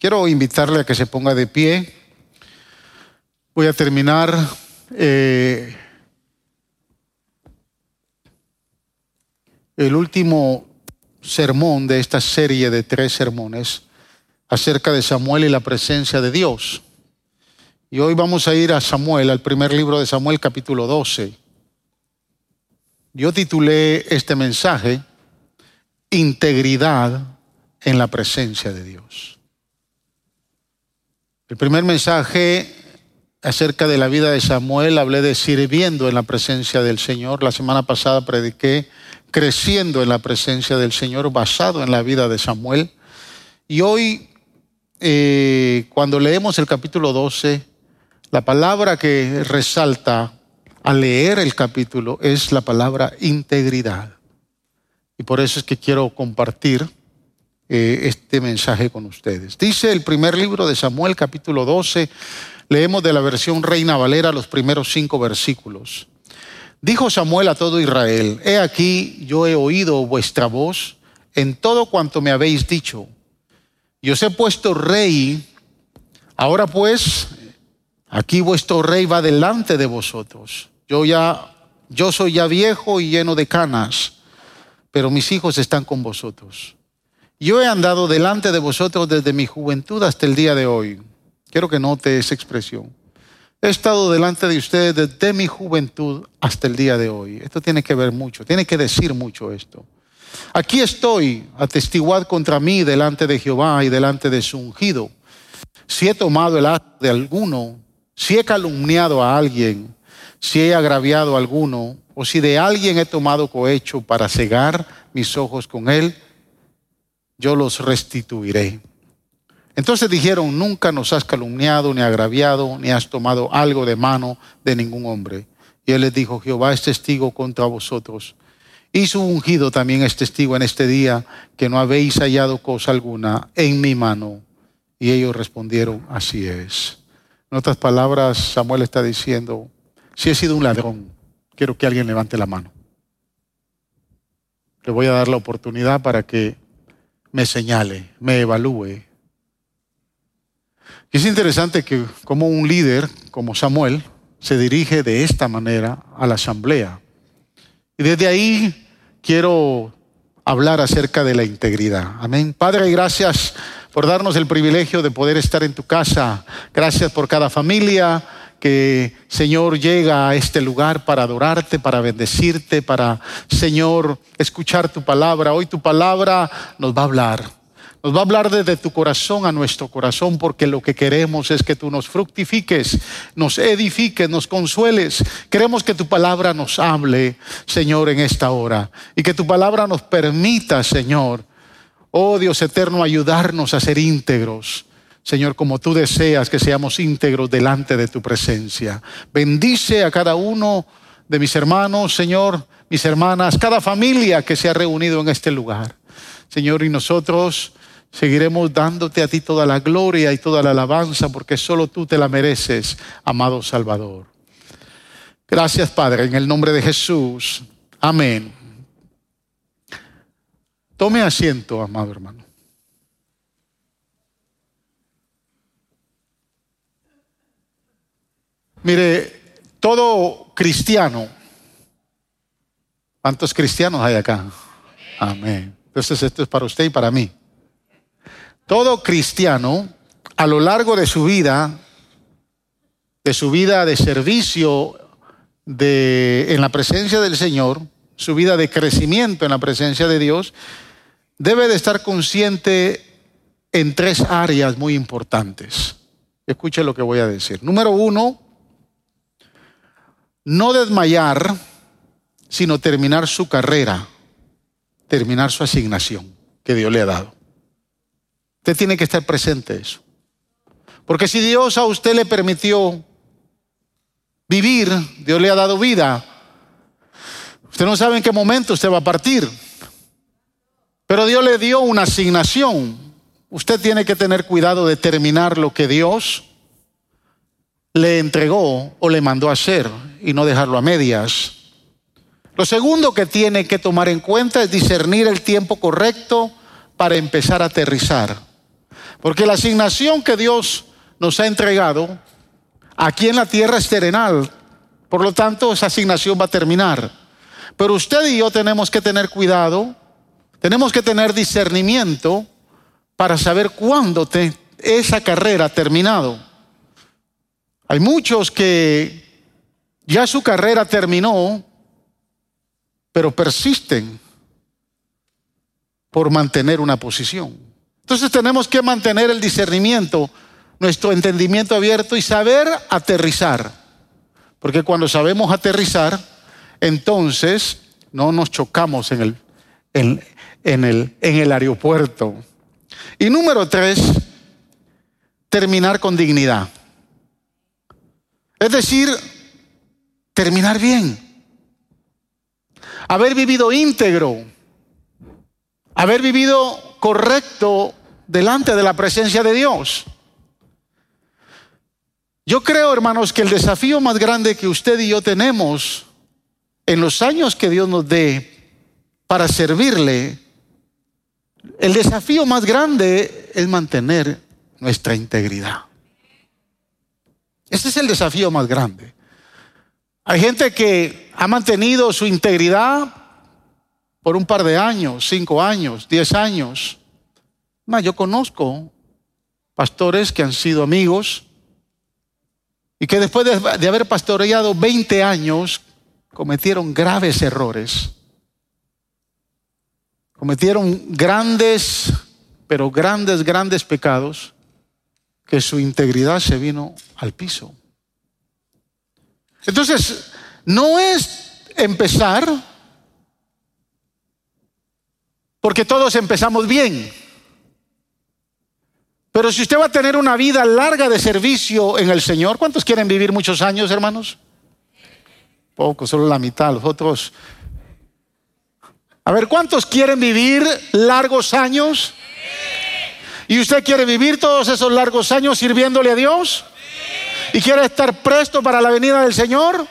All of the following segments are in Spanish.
Quiero invitarle a que se ponga de pie. Voy a terminar eh, el último sermón de esta serie de tres sermones acerca de Samuel y la presencia de Dios. Y hoy vamos a ir a Samuel, al primer libro de Samuel capítulo 12. Yo titulé este mensaje Integridad en la presencia de Dios. El primer mensaje acerca de la vida de Samuel hablé de sirviendo en la presencia del Señor. La semana pasada prediqué creciendo en la presencia del Señor basado en la vida de Samuel. Y hoy, eh, cuando leemos el capítulo 12, la palabra que resalta al leer el capítulo es la palabra integridad. Y por eso es que quiero compartir eh, este mensaje con ustedes. Dice el primer libro de Samuel, capítulo 12, leemos de la versión Reina Valera los primeros cinco versículos. Dijo Samuel a todo Israel, he aquí yo he oído vuestra voz en todo cuanto me habéis dicho. Y os he puesto rey. Ahora pues, aquí vuestro rey va delante de vosotros. Yo ya, yo soy ya viejo y lleno de canas, pero mis hijos están con vosotros. Yo he andado delante de vosotros desde mi juventud hasta el día de hoy. Quiero que note esa expresión. He estado delante de ustedes desde mi juventud hasta el día de hoy. Esto tiene que ver mucho, tiene que decir mucho esto. Aquí estoy, atestiguad contra mí delante de Jehová y delante de su ungido. Si he tomado el acto de alguno, si he calumniado a alguien, si he agraviado a alguno, o si de alguien he tomado cohecho para cegar mis ojos con él, yo los restituiré. Entonces dijeron, nunca nos has calumniado, ni agraviado, ni has tomado algo de mano de ningún hombre. Y él les dijo, Jehová es testigo contra vosotros. Y su ungido también es testigo en este día que no habéis hallado cosa alguna en mi mano. Y ellos respondieron, así es. En otras palabras, Samuel está diciendo, si he sido un ladrón, quiero que alguien levante la mano. Le voy a dar la oportunidad para que me señale, me evalúe, y es interesante que como un líder como Samuel se dirige de esta manera a la asamblea. Y desde ahí quiero hablar acerca de la integridad. Amén. Padre, gracias por darnos el privilegio de poder estar en tu casa. Gracias por cada familia que, Señor, llega a este lugar para adorarte, para bendecirte, para, Señor, escuchar tu palabra. Hoy tu palabra nos va a hablar. Nos va a hablar desde tu corazón a nuestro corazón porque lo que queremos es que tú nos fructifiques, nos edifiques, nos consueles. Queremos que tu palabra nos hable, Señor, en esta hora. Y que tu palabra nos permita, Señor, oh Dios eterno, ayudarnos a ser íntegros. Señor, como tú deseas que seamos íntegros delante de tu presencia. Bendice a cada uno de mis hermanos, Señor, mis hermanas, cada familia que se ha reunido en este lugar. Señor, y nosotros Seguiremos dándote a ti toda la gloria y toda la alabanza porque solo tú te la mereces, amado Salvador. Gracias, Padre, en el nombre de Jesús. Amén. Tome asiento, amado hermano. Mire, todo cristiano, ¿cuántos cristianos hay acá? Amén. Entonces esto es para usted y para mí. Todo cristiano a lo largo de su vida, de su vida de servicio de, en la presencia del Señor, su vida de crecimiento en la presencia de Dios, debe de estar consciente en tres áreas muy importantes. Escuche lo que voy a decir. Número uno, no desmayar, sino terminar su carrera, terminar su asignación que Dios le ha dado. Usted tiene que estar presente eso. Porque si Dios a usted le permitió vivir, Dios le ha dado vida, usted no sabe en qué momento usted va a partir. Pero Dios le dio una asignación. Usted tiene que tener cuidado de terminar lo que Dios le entregó o le mandó a hacer y no dejarlo a medias. Lo segundo que tiene que tomar en cuenta es discernir el tiempo correcto para empezar a aterrizar Porque la asignación que Dios nos ha entregado aquí en la tierra es terrenal. Por lo tanto, esa asignación va a terminar. Pero usted y yo tenemos que tener cuidado, tenemos que tener discernimiento para saber cuándo esa carrera ha terminado. Hay muchos que ya su carrera terminó, pero persisten por mantener una posición. Entonces tenemos que mantener el discernimiento, nuestro entendimiento abierto y saber aterrizar. Porque cuando sabemos aterrizar, entonces no nos chocamos en el, en, el, aeropuerto. Y número tres, terminar con dignidad. Es decir, terminar bien. Haber vivido íntegro. Haber vivido correcto delante de la presencia de Dios. Yo creo, hermanos, que el desafío más grande que usted y yo tenemos en los años que Dios nos dé para servirle, el desafío más grande es mantener nuestra integridad. Ese es el desafío más grande. Hay gente que ha mantenido su integridad por un par de años, cinco años, diez años. yo conozco pastores que han sido amigos y que después de, de haber pastoreado 20 años cometieron graves errores. Cometieron grandes, pero grandes, grandes pecados que su integridad se vino al piso. Entonces, no es empezar porque todos empezamos bien. Pero si usted va a tener una vida larga de servicio en el Señor, ¿cuántos quieren vivir muchos años, hermanos? Poco, solo la mitad, los otros. A ver, ¿cuántos quieren vivir largos años? ¿Y usted quiere vivir todos esos largos años sirviéndole a Dios? ¿Y quiere estar presto para la venida del Señor?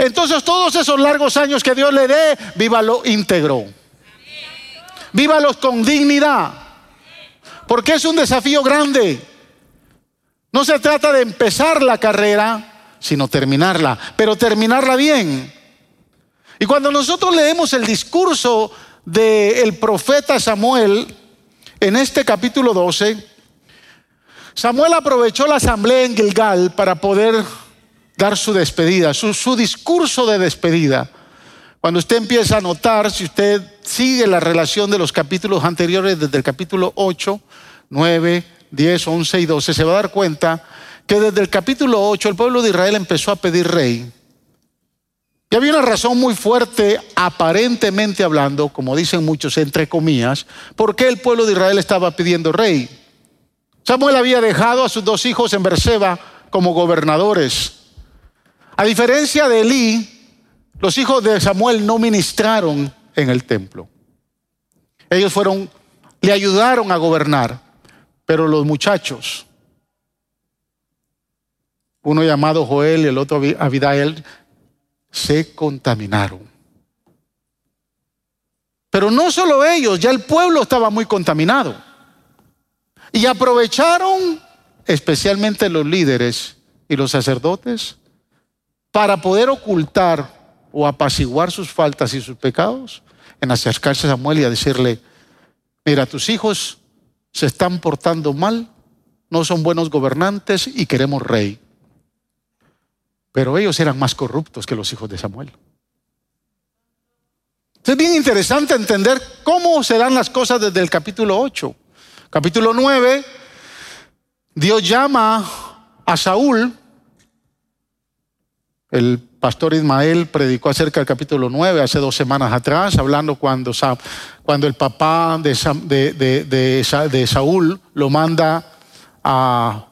Entonces todos esos largos años que Dios le dé, vívalo íntegro. Vívalos con dignidad. Porque es un desafío grande. No se trata de empezar la carrera, sino terminarla, pero terminarla bien. Y cuando nosotros leemos el discurso del profeta Samuel en este capítulo 12, Samuel aprovechó la asamblea en Gilgal para poder dar su despedida, su, discurso de despedida. Cuando usted empieza a notar, si usted sigue la relación de los capítulos anteriores, desde el capítulo 8, 9, 10, 11 y 12, se va a dar cuenta que desde el capítulo 8 el pueblo de Israel empezó a pedir rey. Y había una razón muy fuerte, aparentemente hablando, como dicen muchos, entre comillas, por qué el pueblo de Israel estaba pidiendo rey. Samuel había dejado a sus dos hijos en Berseba como gobernadores. A diferencia de Elí, los hijos de Samuel no ministraron en el templo. Ellos fueron, le ayudaron a gobernar, pero los muchachos, uno llamado Joel y el otro Abidael, se contaminaron. Pero no solo ellos, ya el pueblo estaba muy contaminado. Y aprovecharon, especialmente los líderes y los sacerdotes, para poder ocultar o apaciguar sus faltas y sus pecados en acercarse a Samuel y a decirle, mira, tus hijos se están portando mal, no son buenos gobernantes y queremos rey. Pero ellos eran más corruptos que los hijos de Samuel. Es bien interesante entender cómo se dan las cosas desde el capítulo 8. Capítulo 9, Dios llama a Saúl, el pastor Ismael predicó acerca del capítulo 9 hace dos semanas atrás, hablando cuando, el papá de, de, Saúl lo manda a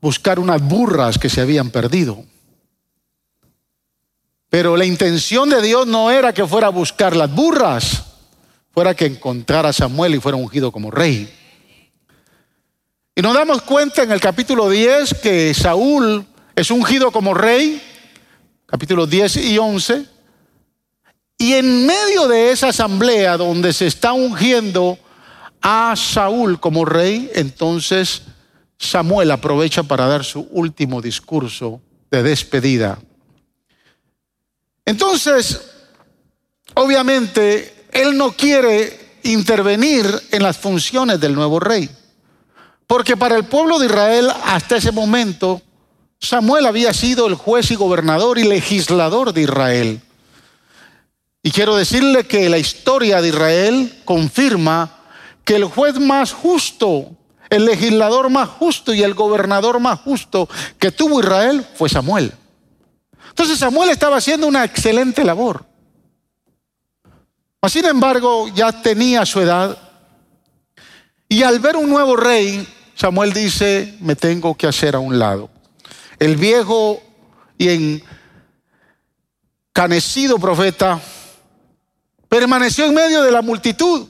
buscar unas burras que se habían perdido. Pero la intención de Dios no era que fuera a buscar las burras, fuera que encontrara a Samuel y fuera ungido como rey. Y nos damos cuenta en el capítulo 10 que Saúl es ungido como rey capítulos 10 y 11. Y en medio de esa asamblea donde se está ungiendo a Saúl como rey, entonces Samuel aprovecha para dar su último discurso de despedida. Entonces, obviamente, él no quiere intervenir en las funciones del nuevo rey. Porque para el pueblo de Israel hasta ese momento Samuel había sido el juez y gobernador y legislador de Israel. Y quiero decirle que la historia de Israel confirma que el juez más justo, el legislador más justo y el gobernador más justo que tuvo Israel fue Samuel. Entonces Samuel estaba haciendo una excelente labor. Sin embargo, ya tenía su edad y al ver un nuevo rey, Samuel dice, me tengo que hacer a un lado. El viejo y encanecido profeta permaneció en medio de la multitud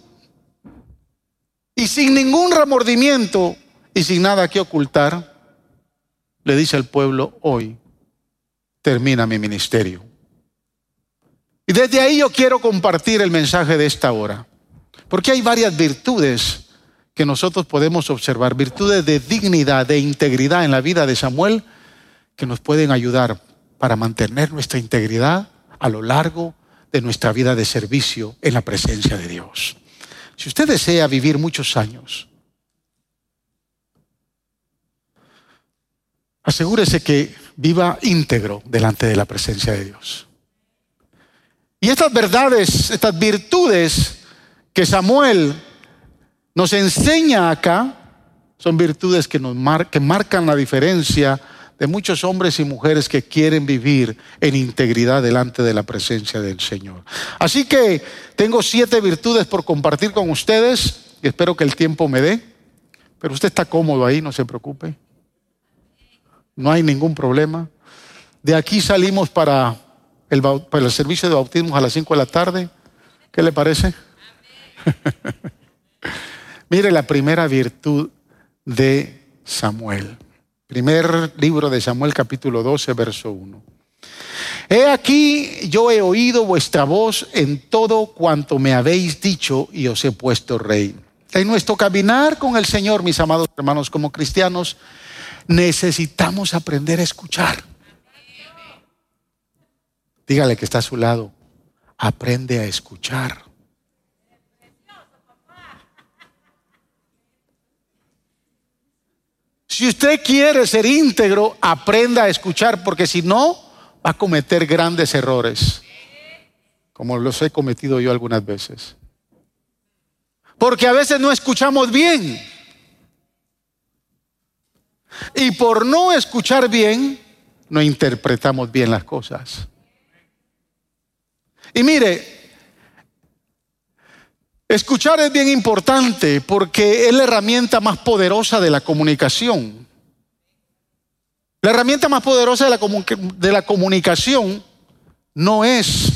y sin ningún remordimiento y sin nada que ocultar, le dice al pueblo, hoy termina mi ministerio. Y desde ahí yo quiero compartir el mensaje de esta hora, porque hay varias virtudes que nosotros podemos observar, virtudes de dignidad, de integridad en la vida de Samuel, que nos pueden ayudar para mantener nuestra integridad a lo largo de nuestra vida de servicio en la presencia de Dios. Si usted desea vivir muchos años, asegúrese que viva íntegro delante de la presencia de Dios. Y estas verdades, estas virtudes que Samuel nos enseña acá son virtudes que, nos marcan la diferencia de muchos hombres y mujeres que quieren vivir en integridad delante de la presencia del Señor. Así que tengo siete virtudes por compartir con ustedes y espero que el tiempo me dé, pero usted está cómodo ahí, no se preocupe. No hay ningún problema. De aquí salimos para el, para el servicio de bautismo a las 5 de la tarde. ¿Qué le parece? Mire la primera virtud de Samuel. Primer libro de Samuel capítulo 12, verso 1. He aquí, yo he oído vuestra voz en todo cuanto me habéis dicho y os he puesto rey. En nuestro caminar con el Señor, mis amados hermanos, como cristianos, necesitamos aprender a escuchar. Dígale que está a su lado, aprende a escuchar. Si usted quiere ser íntegro, aprenda a escuchar, porque si no, va a cometer grandes errores, como los he cometido yo algunas veces. Porque a veces no escuchamos bien. Y por no escuchar bien, no interpretamos bien las cosas. Y mire, Escuchar es bien importante porque es la herramienta más poderosa de la comunicación. La herramienta más poderosa de la, comunicación no es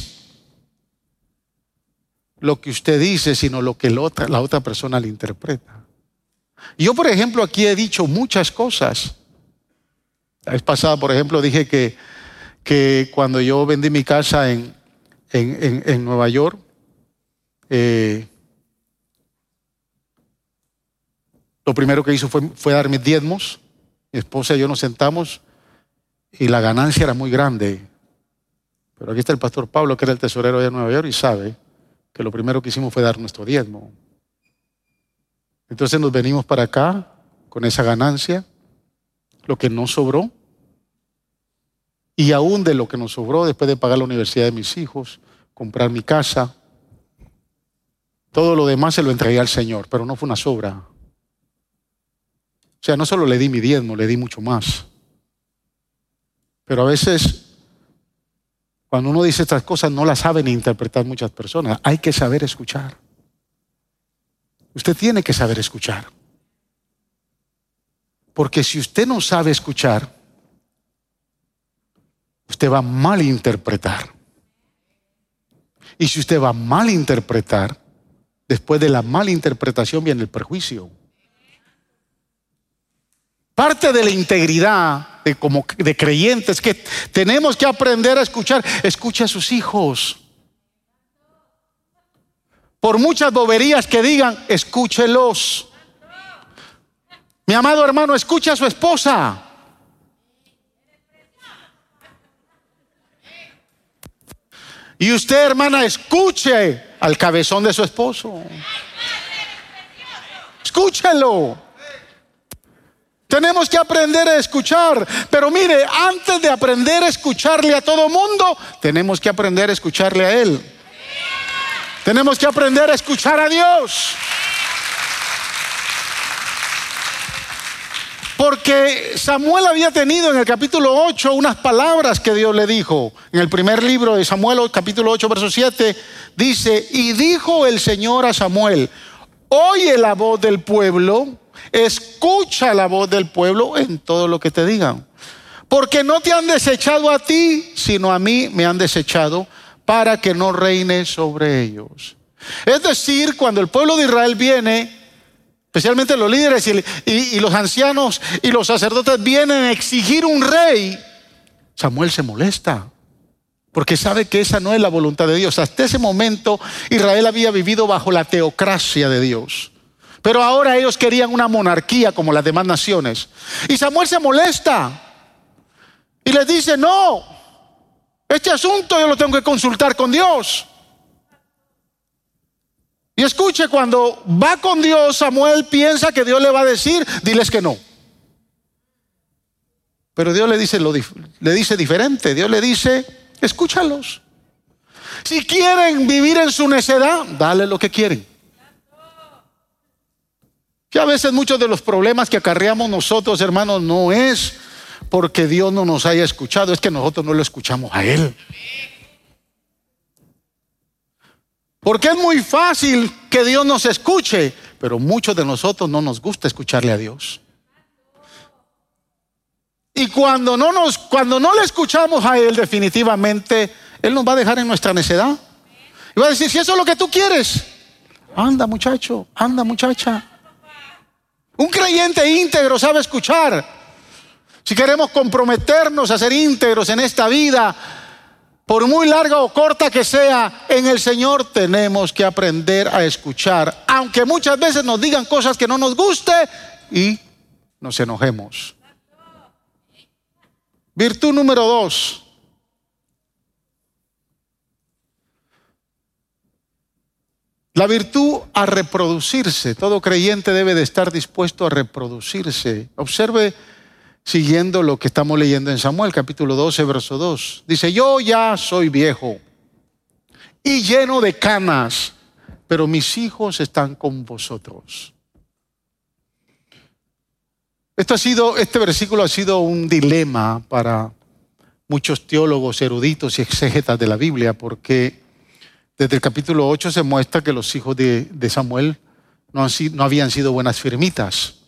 lo que usted dice, sino lo que la otra persona le interpreta. Yo, por ejemplo, aquí he dicho muchas cosas. La vez pasada, por ejemplo, dije que, que cuando yo vendí mi casa en, en, Nueva York, eh, Lo primero que hizo fue, dar mis diezmos. Mi esposa y yo nos sentamos y la ganancia era muy grande. Pero aquí está el pastor Pablo, que era el tesorero de Nueva York, y sabe que lo primero que hicimos fue dar nuestro diezmo. Entonces nos venimos para acá con esa ganancia, lo que no sobró, y aún de lo que nos sobró después de pagar la universidad de mis hijos, comprar mi casa, todo lo demás se lo entregué al Señor, pero no fue una sobra. O sea, no solo le di mi diezmo, le di mucho más. Pero a veces, cuando uno dice estas cosas, no las saben interpretar muchas personas. Hay que saber escuchar. Usted tiene que saber escuchar. Porque si usted no sabe escuchar, usted va a malinterpretar. Y si usted va a malinterpretar, después de la malinterpretación viene el perjuicio. Parte de la integridad de, como, de creyentes que tenemos que aprender a escuchar. Escucha a sus hijos. Por muchas boberías que digan, escúchelos. Mi amado hermano, escucha a su esposa. Y usted, hermana, escuche al cabezón de su esposo. Escúchelo. Tenemos que aprender a escuchar. Pero mire, antes de aprender a escucharle a todo mundo, tenemos que aprender a escucharle a Él. Tenemos que aprender a escuchar a Dios. Porque Samuel había tenido en el capítulo 8 unas palabras que Dios le dijo. En el primer libro de Samuel, capítulo 8, verso 7, dice, y dijo el Señor a Samuel, oye la voz del pueblo, escucha la voz del pueblo en todo lo que te digan. Porque no te han desechado a ti, sino a mí me han desechado para que no reine sobre ellos. Es decir, cuando el pueblo de Israel viene especialmente los líderes y, los ancianos y los sacerdotes vienen a exigir un rey, Samuel se molesta. Porque sabe que esa no es la voluntad de Dios. Hasta ese momento Israel había vivido bajo la teocracia de Dios. Pero ahora ellos querían una monarquía como las demás naciones. Y Samuel se molesta. Y les dice, no, este asunto yo lo tengo que consultar con Dios. Y escuche, cuando va con Dios, Samuel piensa que Dios le va a decir, diles que no. Pero Dios le dice, lo, le dice diferente. Dios le dice, escúchalos. Si quieren vivir en su necedad, dale lo que quieren. Que a veces muchos de los problemas que acarreamos nosotros, hermanos, no es porque Dios no nos haya escuchado, es que nosotros no lo escuchamos a Él. Porque es muy fácil que Dios nos escuche, pero muchos de nosotros no nos gusta escucharle a Dios. Y cuando no nos cuando no le escuchamos a él definitivamente él nos va a dejar en nuestra necedad. Y va a decir, "Si eso es lo que tú quieres, anda, muchacho, anda, muchacha." Un creyente íntegro sabe escuchar. Si queremos comprometernos a ser íntegros en esta vida, por muy larga o corta que sea, en el Señor tenemos que aprender a escuchar, aunque muchas veces nos digan cosas que no nos guste y nos enojemos. Virtud número dos. La virtud a reproducirse. Todo creyente debe de estar dispuesto a reproducirse. Observe siguiendo lo que estamos leyendo en Samuel, capítulo 12, verso 2. Dice, yo ya soy viejo y lleno de canas, pero mis hijos están con vosotros. Esto ha sido, este versículo ha sido un dilema para muchos teólogos eruditos y exégetas de la Biblia, porque desde el capítulo 8 se muestra que los hijos de, Samuel no, no habían sido buenas firmitas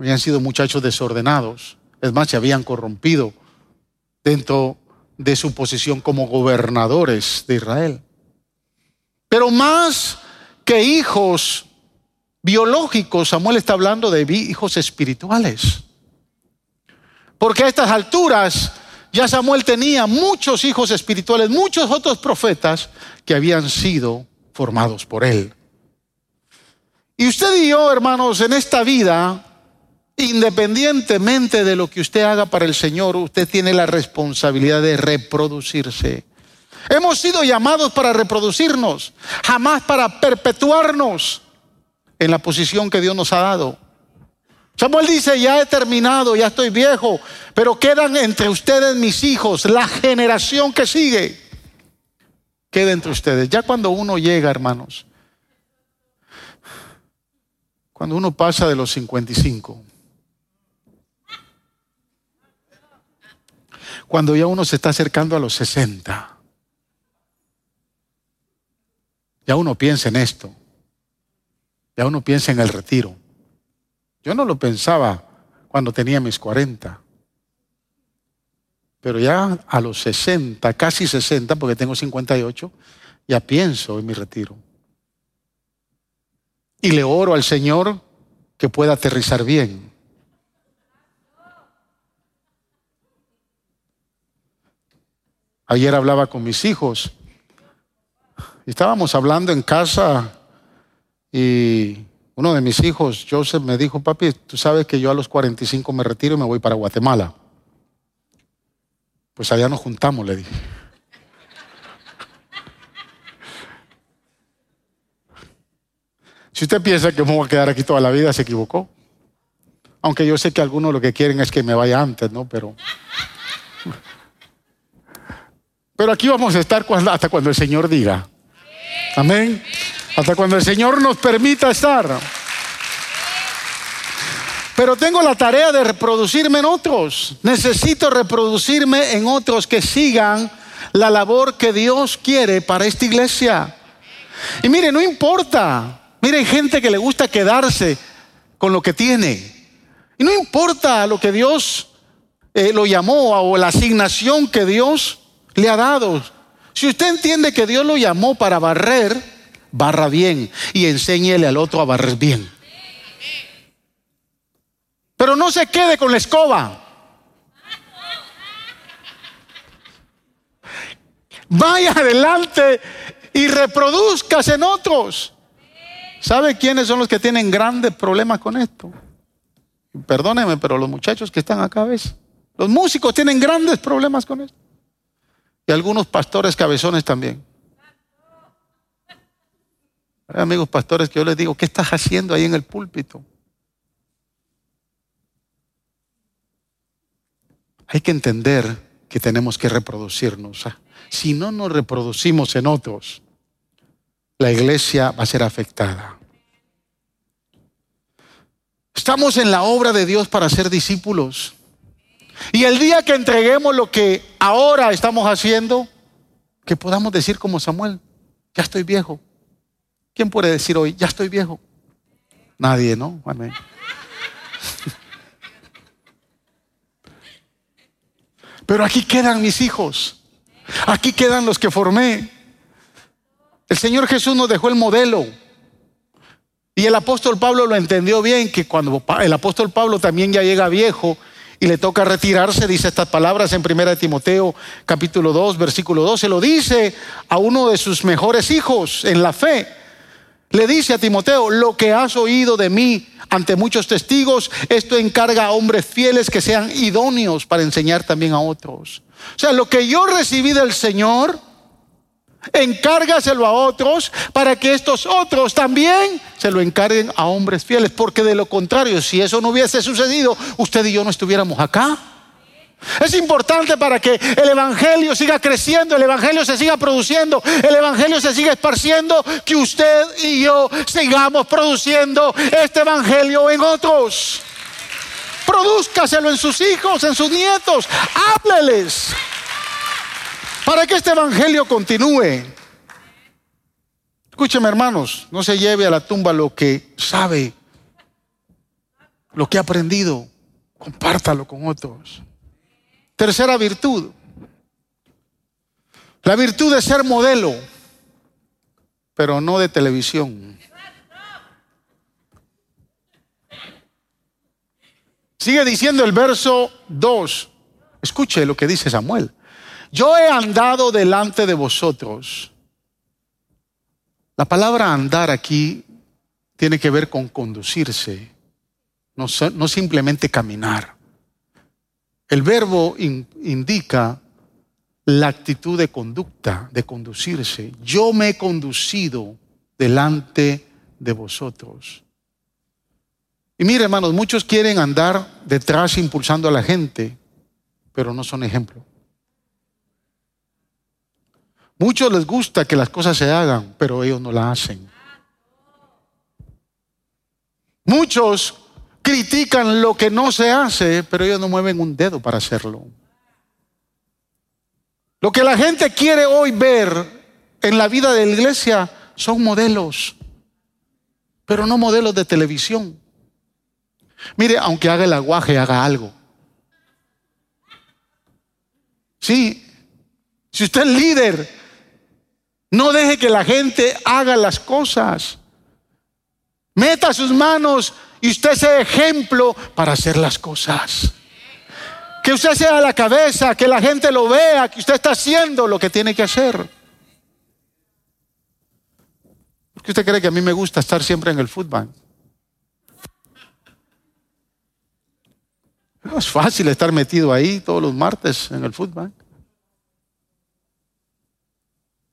habían sido muchachos desordenados, es más, se habían corrompido dentro de su posición como gobernadores de Israel. Pero más que hijos biológicos, Samuel está hablando de hijos espirituales. Porque a estas alturas ya Samuel tenía muchos hijos espirituales, muchos otros profetas que habían sido formados por él. Y usted y yo, hermanos, en esta vida Independientemente de lo que usted haga para el Señor, usted tiene la responsabilidad de reproducirse. Hemos sido llamados para reproducirnos, jamás para perpetuarnos en la posición que Dios nos ha dado. Samuel dice, ya he terminado, ya estoy viejo, pero quedan entre ustedes mis hijos, la generación que sigue. Queda entre ustedes. Ya cuando uno llega, hermanos, cuando uno pasa de los 55, cuando ya uno se está acercando a los 60. Ya uno piensa en esto. Ya uno piensa en el retiro. Yo no lo pensaba cuando tenía mis 40. Pero ya a los 60, casi 60, porque tengo 58, ya pienso en mi retiro. Y le oro al Señor que pueda aterrizar bien. Ayer hablaba con mis hijos estábamos hablando en casa y uno de mis hijos, Joseph, me dijo, papi, tú sabes que yo a los 45 me retiro y me voy para Guatemala. Pues allá nos juntamos, le dije. Si usted piensa que me voy a quedar aquí toda la vida, se equivocó. Aunque yo sé que algunos lo que quieren es que me vaya antes, ¿no? Pero. Pero aquí vamos a estar hasta cuando el Señor diga. Amén. Hasta cuando el Señor nos permita estar. Pero tengo la tarea de reproducirme en otros. Necesito reproducirme en otros que sigan la labor que Dios quiere para esta iglesia. Y mire, no importa. Mire, hay gente que le gusta quedarse con lo que tiene. Y no importa lo que Dios eh, lo llamó o la asignación que Dios le ha dado. Si usted entiende que Dios lo llamó para barrer, barra bien y enséñele al otro a barrer bien. Pero no se quede con la escoba. Vaya adelante y reproduzcase en otros. ¿Sabe quiénes son los que tienen grandes problemas con esto? Perdóneme, pero los muchachos que están acá, ¿ves? Los músicos tienen grandes problemas con esto. Y algunos pastores cabezones también. Amigos pastores que yo les digo, ¿qué estás haciendo ahí en el púlpito? Hay que entender que tenemos que reproducirnos. Ah, si no nos reproducimos en otros, la iglesia va a ser afectada. Estamos en la obra de Dios para ser discípulos. Y el día que entreguemos lo que ahora estamos haciendo, que podamos decir como Samuel, ya estoy viejo. ¿Quién puede decir hoy, ya estoy viejo? Nadie, ¿no? Amén. Pero aquí quedan mis hijos. Aquí quedan los que formé. El Señor Jesús nos dejó el modelo. Y el apóstol Pablo lo entendió bien, que cuando el apóstol Pablo también ya llega viejo y le toca retirarse, dice estas palabras en 1 Timoteo capítulo 2, versículo 12, lo dice a uno de sus mejores hijos en la fe. Le dice a Timoteo, lo que has oído de mí ante muchos testigos, esto encarga a hombres fieles que sean idóneos para enseñar también a otros. O sea, lo que yo recibí del Señor, encárgaselo a otros para que estos otros también se lo encarguen a hombres fieles, porque de lo contrario, si eso no hubiese sucedido, usted y yo no estuviéramos acá. Es importante para que el Evangelio siga creciendo, el Evangelio se siga produciendo, el Evangelio se siga esparciendo, que usted y yo sigamos produciendo este Evangelio en otros. Produzcaselo en sus hijos, en sus nietos, hábleles para que este evangelio continúe. Escúcheme hermanos, no se lleve a la tumba lo que sabe, lo que ha aprendido, compártalo con otros. Tercera virtud, la virtud de ser modelo, pero no de televisión. Sigue diciendo el verso 2. Escuche lo que dice Samuel. Yo he andado delante de vosotros. La palabra andar aquí tiene que ver con conducirse, no, simplemente caminar. El verbo indica la actitud de conducta, de conducirse. Yo me he conducido delante de vosotros. Y mire, hermanos, muchos quieren andar detrás impulsando a la gente, pero no son ejemplo. Muchos les gusta que las cosas se hagan, pero ellos no la hacen. Muchos critican lo que no se hace, pero ellos no mueven un dedo para hacerlo. Lo que la gente quiere hoy ver en la vida de la iglesia son modelos, pero no modelos de televisión. Mire, aunque haga el aguaje, haga algo. Sí, si usted es líder, no deje que la gente haga las cosas. Meta sus manos y usted sea ejemplo para hacer las cosas. Que usted sea la cabeza, que la gente lo vea, que usted está haciendo lo que tiene que hacer. ¿Qué usted cree que a mí me gusta estar siempre en el fútbol? Es fácil estar metido ahí todos los martes en el fútbol.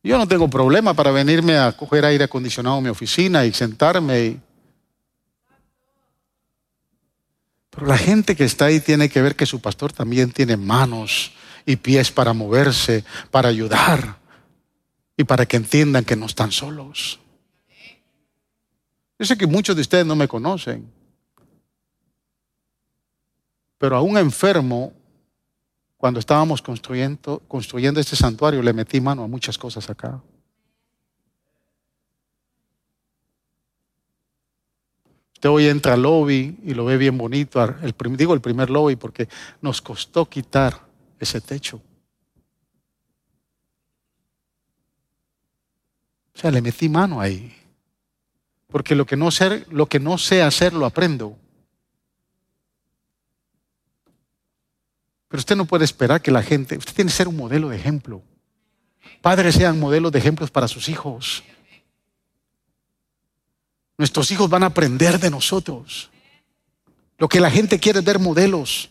Yo no tengo problema para venirme a coger aire acondicionado en mi oficina y sentarme. Pero la gente que está ahí tiene que ver que su pastor también tiene manos y pies para moverse, para ayudar y para que entiendan que no están solos. Yo sé que muchos de ustedes no me conocen, pero a un enfermo, cuando estábamos construyendo, construyendo este santuario, le metí mano a muchas cosas acá. Usted hoy entra al lobby y lo ve bien bonito, digo el primer lobby porque nos costó quitar ese techo. O sea, le metí mano ahí. Porque lo que no sé, lo que no sé hacer lo aprendo. Pero usted no puede esperar que la gente, usted tiene que ser un modelo de ejemplo. Padres sean modelos de ejemplos para sus hijos. Nuestros hijos van a aprender de nosotros. Lo que la gente quiere es ver modelos.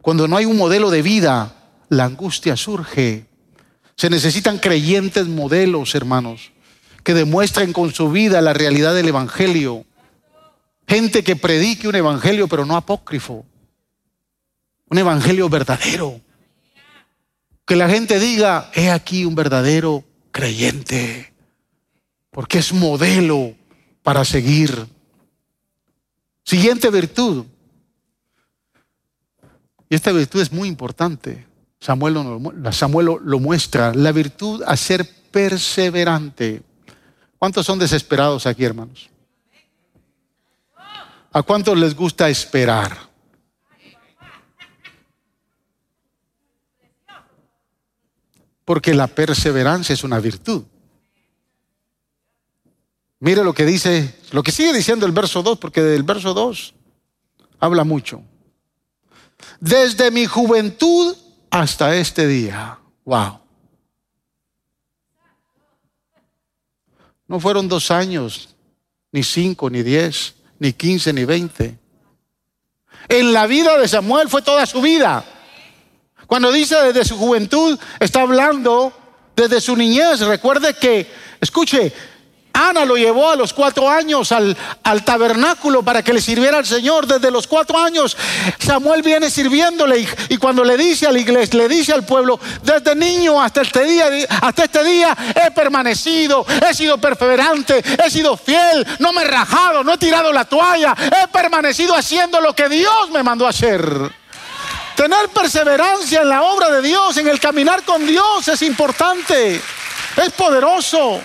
Cuando no hay un modelo de vida, la angustia surge. Se necesitan creyentes modelos, hermanos, que demuestren con su vida la realidad del Evangelio. Gente que predique un Evangelio, pero no apócrifo. Un Evangelio verdadero. Que la gente diga, he aquí un verdadero creyente, porque es modelo para seguir. Siguiente virtud, y esta virtud es muy importante. Samuel, Samuel lo muestra. La virtud a ser perseverante. ¿Cuántos son desesperados aquí, hermanos? ¿A cuántos les gusta esperar? Porque la perseverancia es una virtud. Mire lo que dice, lo que sigue diciendo el verso 2, porque del verso 2 habla mucho desde mi juventud hasta este día. Wow. No fueron dos años, ni cinco, ni diez, ni quince, ni veinte. En la vida de Samuel fue toda su vida. Cuando dice desde su juventud, está hablando desde su niñez. Recuerde que, escuche, Ana lo llevó a los cuatro años al, tabernáculo para que le sirviera al Señor. Desde los cuatro años Samuel viene sirviéndole y, cuando le dice a la iglesia, le dice al pueblo, desde niño hasta este día, hasta este día he permanecido, he sido perseverante, he sido fiel, no me he rajado, no he tirado la toalla, he permanecido haciendo lo que Dios me mandó a hacer. Tener perseverancia en la obra de Dios, en el caminar con Dios es importante, es poderoso.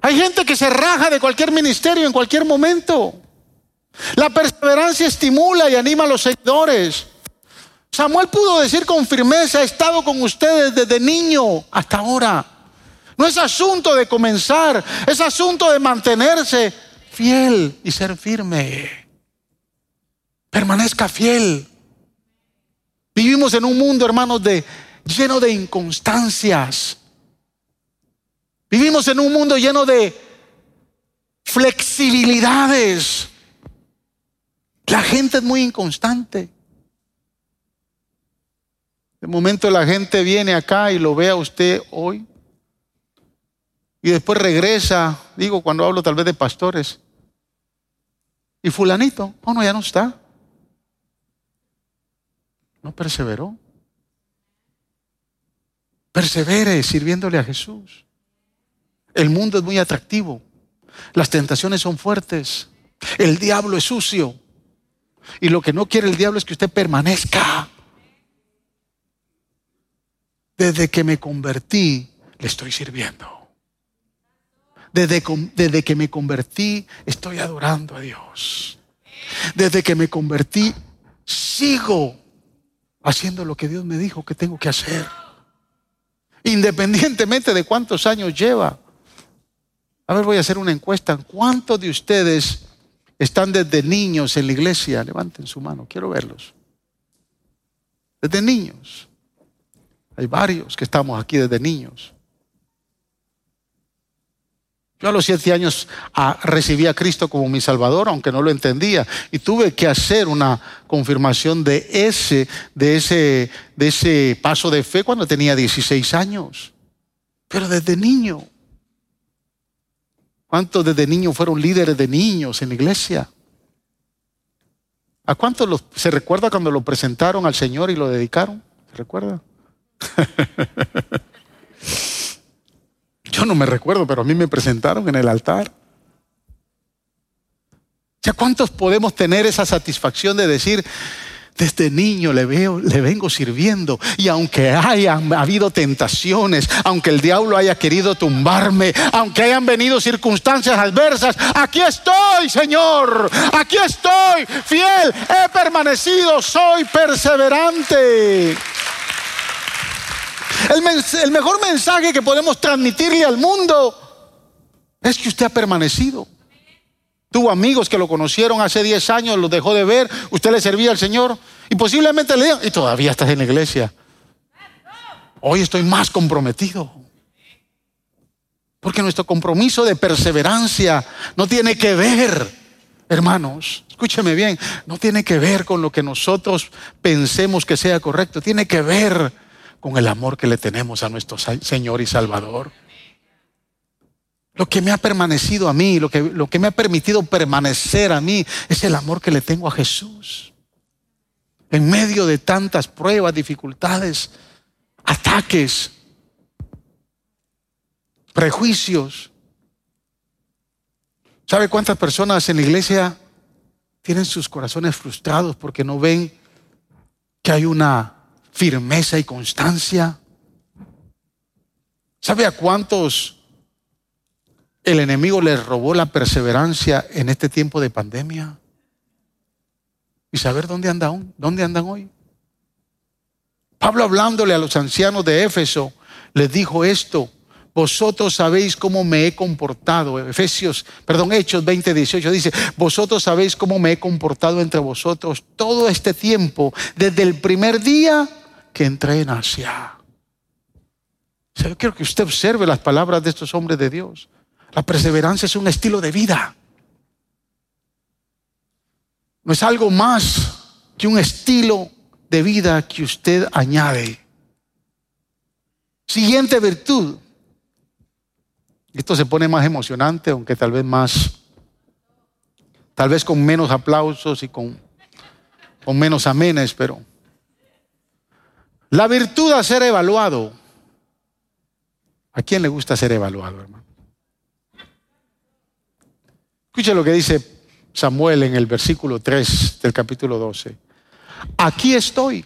Hay gente que se raja de cualquier ministerio en cualquier momento. La perseverancia estimula y anima a los seguidores. Samuel pudo decir con firmeza, he estado con ustedes desde niño hasta ahora. No es asunto de comenzar, es asunto de mantenerse fiel y ser firme. Permanezca fiel. Vivimos en un mundo, hermanos, de lleno de inconstancias. Vivimos en un mundo lleno de flexibilidades. La gente es muy inconstante. De momento la gente viene acá y lo ve a usted hoy. Y después regresa, digo cuando hablo tal vez de pastores. Y fulanito, oh no, ya no está. No perseveró. Persevere sirviéndole a Jesús. El mundo es muy atractivo. Las tentaciones son fuertes. El diablo es sucio. Y lo que no quiere el diablo es que usted permanezca. Desde que me convertí, le estoy sirviendo. Desde, desde, que me convertí, estoy adorando a Dios. Desde que me convertí, sigo haciendo lo que Dios me dijo que tengo que hacer. Independientemente de cuántos años lleva. A ver, voy a hacer una encuesta. ¿Cuántos de ustedes están desde niños en la iglesia? Levanten su mano, quiero verlos. Desde niños. Hay varios que estamos aquí desde niños. Yo a los siete años ah, recibí a Cristo como mi Salvador, aunque no lo entendía, y tuve que hacer una confirmación de ese, de ese, de ese paso de fe cuando tenía 16 años. Pero desde niño. ¿Cuántos desde niño fueron líderes de niños en la iglesia? ¿A cuántos se recuerda cuando lo presentaron al Señor y lo dedicaron? ¿Se recuerda? No me recuerdo, pero a mí me presentaron en el altar. ¿Ya cuántos podemos tener esa satisfacción de decir, desde niño le veo, le vengo sirviendo y aunque haya habido tentaciones, aunque el diablo haya querido tumbarme, aunque hayan venido circunstancias adversas, aquí estoy, Señor, aquí estoy, fiel, he permanecido, soy perseverante. El, mejor mensaje que podemos transmitirle al mundo es que usted ha permanecido. Tuvo amigos que lo conocieron hace 10 años, los dejó de ver, usted le servía al Señor y posiblemente le digan, y todavía estás en la iglesia. Hoy estoy más comprometido. Porque nuestro compromiso de perseverancia no tiene que ver, hermanos, escúcheme bien, no tiene que ver con lo que nosotros pensemos que sea correcto, tiene que ver con el amor que le tenemos a nuestro Señor y Salvador. Lo que me ha permanecido a mí, lo que, lo que me ha permitido permanecer a mí, es el amor que le tengo a Jesús. En medio de tantas pruebas, dificultades, ataques, prejuicios. ¿Sabe cuántas personas en la iglesia tienen sus corazones frustrados porque no ven que hay una firmeza y constancia. ¿Sabe a cuántos el enemigo les robó la perseverancia en este tiempo de pandemia? ¿Y saber dónde andan, dónde andan hoy? Pablo hablándole a los ancianos de Éfeso, les dijo esto, vosotros sabéis cómo me he comportado. Efesios, perdón, Hechos 20, 18 dice, vosotros sabéis cómo me he comportado entre vosotros todo este tiempo, desde el primer día que entré en Asia. Yo quiero que usted observe las palabras de estos hombres de Dios. La perseverancia es un estilo de vida. No es algo más que un estilo de vida que usted añade. Siguiente virtud. Esto se pone más emocionante, aunque tal vez más, tal vez con menos aplausos y con, con menos amenes, pero la virtud de ser evaluado. ¿A quién le gusta ser evaluado, hermano? Escuche lo que dice Samuel en el versículo 3 del capítulo 12. Aquí estoy,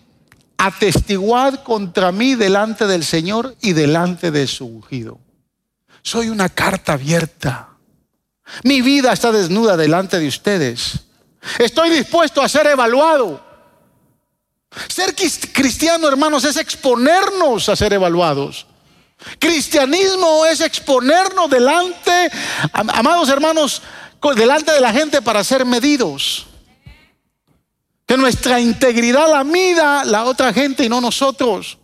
atestiguad contra mí delante del Señor y delante de su ungido. Soy una carta abierta. Mi vida está desnuda delante de ustedes. Estoy dispuesto a ser evaluado. Ser cristiano, hermanos, es exponernos a ser evaluados. Cristianismo es exponernos delante, amados hermanos, delante de la gente para ser medidos. Que nuestra integridad la mida la otra gente y no nosotros.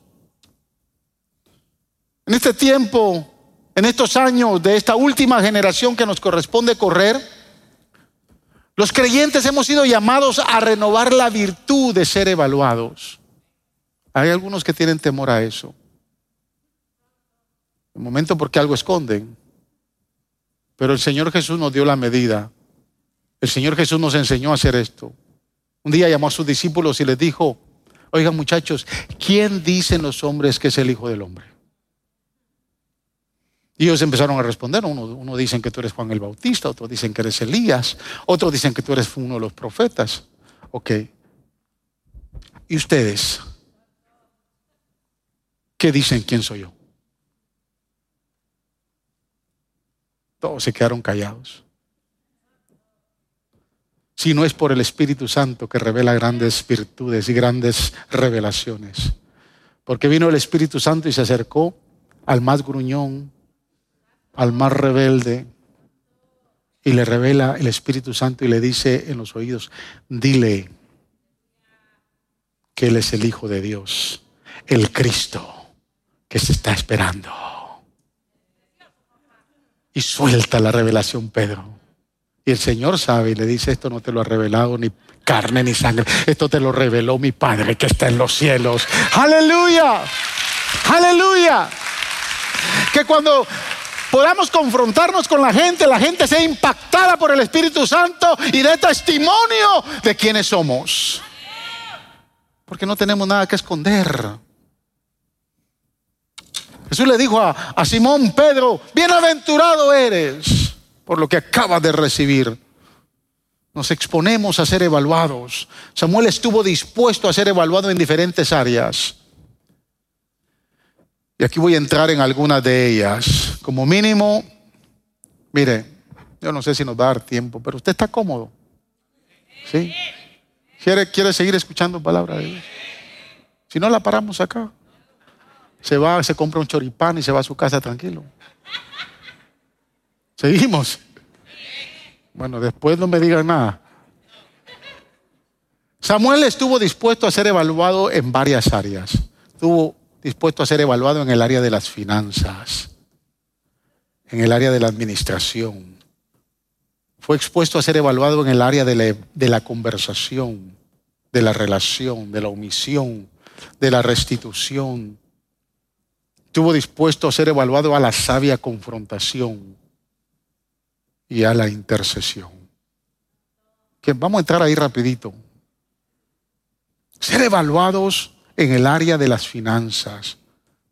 En este tiempo, en estos años de esta última generación que nos corresponde correr, los creyentes hemos sido llamados a renovar la virtud de ser evaluados. Hay algunos que tienen temor a eso. Un momento porque algo esconden. Pero el Señor Jesús nos dio la medida. El Señor Jesús nos enseñó a hacer esto. Un día llamó a sus discípulos y les dijo, oigan muchachos, ¿quién dicen los hombres que es el Hijo del Hombre? Y ellos empezaron a responder. Uno, uno dicen que tú eres Juan el Bautista, otros dicen que eres Elías, otros dicen que tú eres uno de los profetas. Ok. ¿Y ustedes? ¿Qué dicen quién soy yo? Todos se quedaron callados. Si no es por el Espíritu Santo que revela grandes virtudes y grandes revelaciones. Porque vino el Espíritu Santo y se acercó al más gruñón, al más rebelde y le revela el Espíritu Santo y le dice en los oídos, dile que Él es el Hijo de Dios, el Cristo que se está esperando. Y suelta la revelación Pedro. Y el Señor sabe y le dice, esto no te lo ha revelado ni carne ni sangre, esto te lo reveló mi Padre que está en los cielos. Aleluya, aleluya. Que cuando podamos confrontarnos con la gente, la gente sea impactada por el Espíritu Santo y dé testimonio de quiénes somos. Porque no tenemos nada que esconder. Jesús le dijo a, a Simón Pedro, bienaventurado eres por lo que acabas de recibir. Nos exponemos a ser evaluados. Samuel estuvo dispuesto a ser evaluado en diferentes áreas. Y aquí voy a entrar en algunas de ellas. Como mínimo, mire, yo no sé si nos va a dar tiempo, pero usted está cómodo. ¿Sí? ¿Quiere, quiere seguir escuchando palabra de Dios? Si no, la paramos acá. Se va, se compra un choripán y se va a su casa tranquilo. Seguimos. Bueno, después no me digan nada. Samuel estuvo dispuesto a ser evaluado en varias áreas. Estuvo dispuesto a ser evaluado en el área de las finanzas, en el área de la administración. Fue expuesto a ser evaluado en el área de la, conversación, de la relación, de la omisión, de la restitución. Estuvo dispuesto a ser evaluado a la sabia confrontación y a la intercesión. Que vamos a entrar ahí rapidito. Ser evaluados en el área de las finanzas,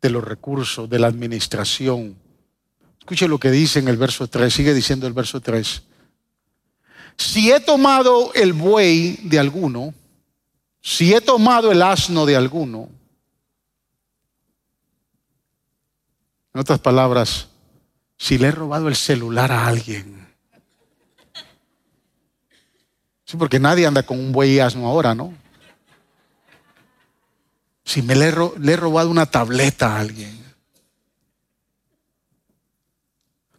de los recursos, de la administración. Escuche lo que dice en el verso 3, sigue diciendo el verso 3. Si he tomado el buey de alguno, si he tomado el asno de alguno, en otras palabras, si le he robado el celular a alguien, sí, porque nadie anda con un buey y asno ahora, ¿no? Si me le he, robado una tableta a alguien.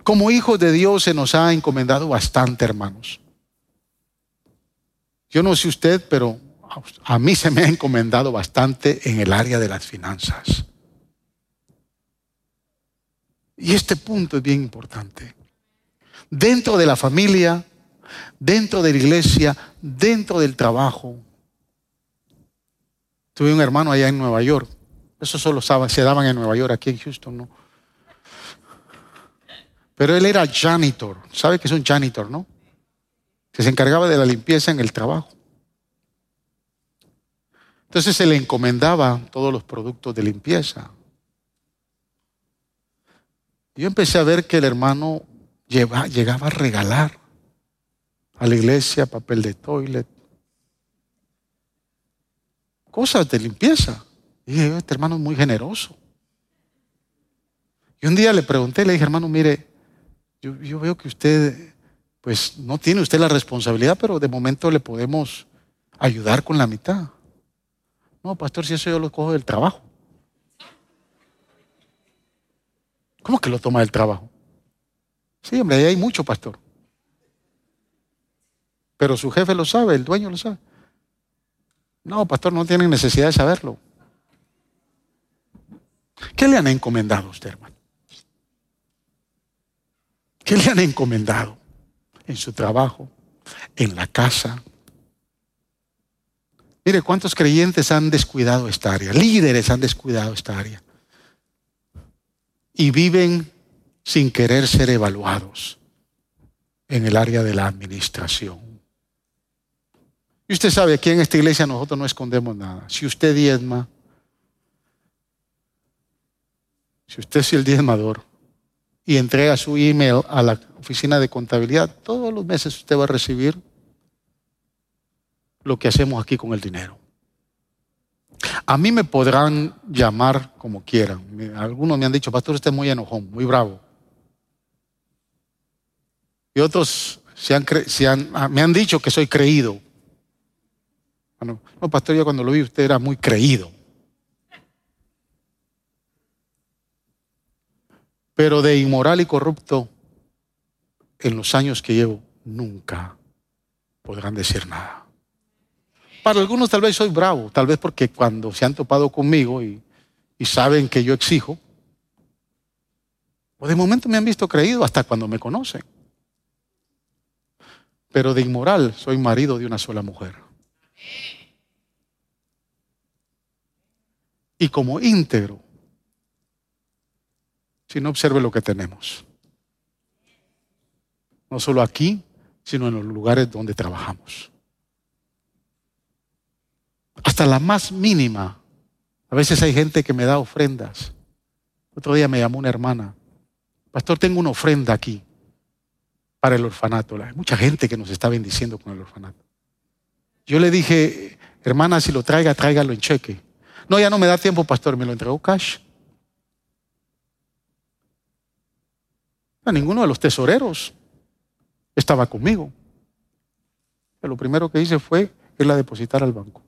Como hijos de Dios se nos ha encomendado bastante, hermanos. Yo no sé usted, pero a mí se me ha encomendado bastante en el área de las finanzas. Y este punto es bien importante. Dentro de la familia, dentro de la iglesia, dentro del trabajo, Tuve un hermano allá en Nueva York. Eso solo se daban en Nueva York, aquí en Houston, ¿no? Pero él era janitor. ¿Sabe que es un janitor, no? Que se encargaba de la limpieza en el trabajo. Entonces se le encomendaba todos los productos de limpieza. Yo empecé a ver que el hermano llegaba a regalar a la iglesia papel de toilet, cosas de limpieza. Y dije, este hermano es muy generoso. Y un día le pregunté, le dije, hermano, mire, yo, yo, veo que usted, pues no tiene usted la responsabilidad, pero de momento le podemos ayudar con la mitad. No, pastor, si eso yo lo cojo del trabajo. ¿Cómo que lo toma del trabajo? Sí, hombre, ahí hay mucho, pastor. Pero su jefe lo sabe, el dueño lo sabe. No, pastor, no tienen necesidad de saberlo. ¿Qué le han encomendado a usted, hermano? ¿Qué le han encomendado en su trabajo, en la casa? Mire, ¿cuántos creyentes han descuidado esta área? Líderes han descuidado esta área. Y viven sin querer ser evaluados en el área de la administración. Y usted sabe, aquí en esta iglesia nosotros no escondemos nada. Si usted diezma, si usted es el diezmador y entrega su email a la oficina de contabilidad, todos los meses usted va a recibir lo que hacemos aquí con el dinero. A mí me podrán llamar como quieran. Algunos me han dicho, pastor, usted es muy enojón, muy bravo. Y otros me han dicho que soy creído. No, pastor, yo cuando lo vi usted era muy creído. Pero de inmoral y corrupto, en los años que llevo, nunca podrán decir nada. Para algunos tal vez soy bravo, tal vez porque cuando se han topado conmigo y, y saben que yo exijo, Pues de momento me han visto creído hasta cuando me conocen. Pero de inmoral soy marido de una sola mujer. Y como íntegro, si no observe lo que tenemos. No solo aquí, sino en los lugares donde trabajamos. Hasta la más mínima. A veces hay gente que me da ofrendas. Otro día me llamó una hermana. Pastor, tengo una ofrenda aquí para el orfanato. Hay mucha gente que nos está bendiciendo con el orfanato. Yo le dije, hermana, si lo traiga, tráigalo en cheque. No, ya no me da tiempo, pastor, me lo entregó cash. A ninguno de los tesoreros estaba conmigo. lo primero que hice fue irla a depositar al banco.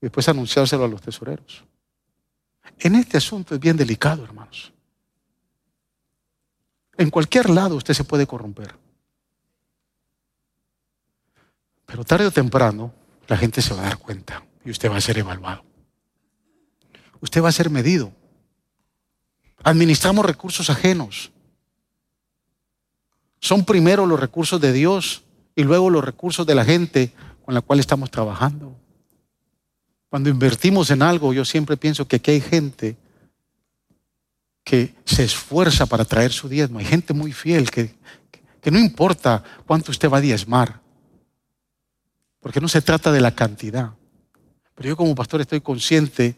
Y después anunciárselo a los tesoreros. En este asunto es bien delicado, hermanos. En cualquier lado usted se puede corromper. Pero tarde o temprano la gente se va a dar cuenta y usted va a ser evaluado. Usted va a ser medido. Administramos recursos ajenos. Son primero los recursos de Dios y luego los recursos de la gente con la cual estamos trabajando. Cuando invertimos en algo, yo siempre pienso que aquí hay gente que se esfuerza para traer su diezmo. Hay gente muy fiel que, que no importa cuánto usted va a diezmar, porque no se trata de la cantidad. Yo como pastor estoy consciente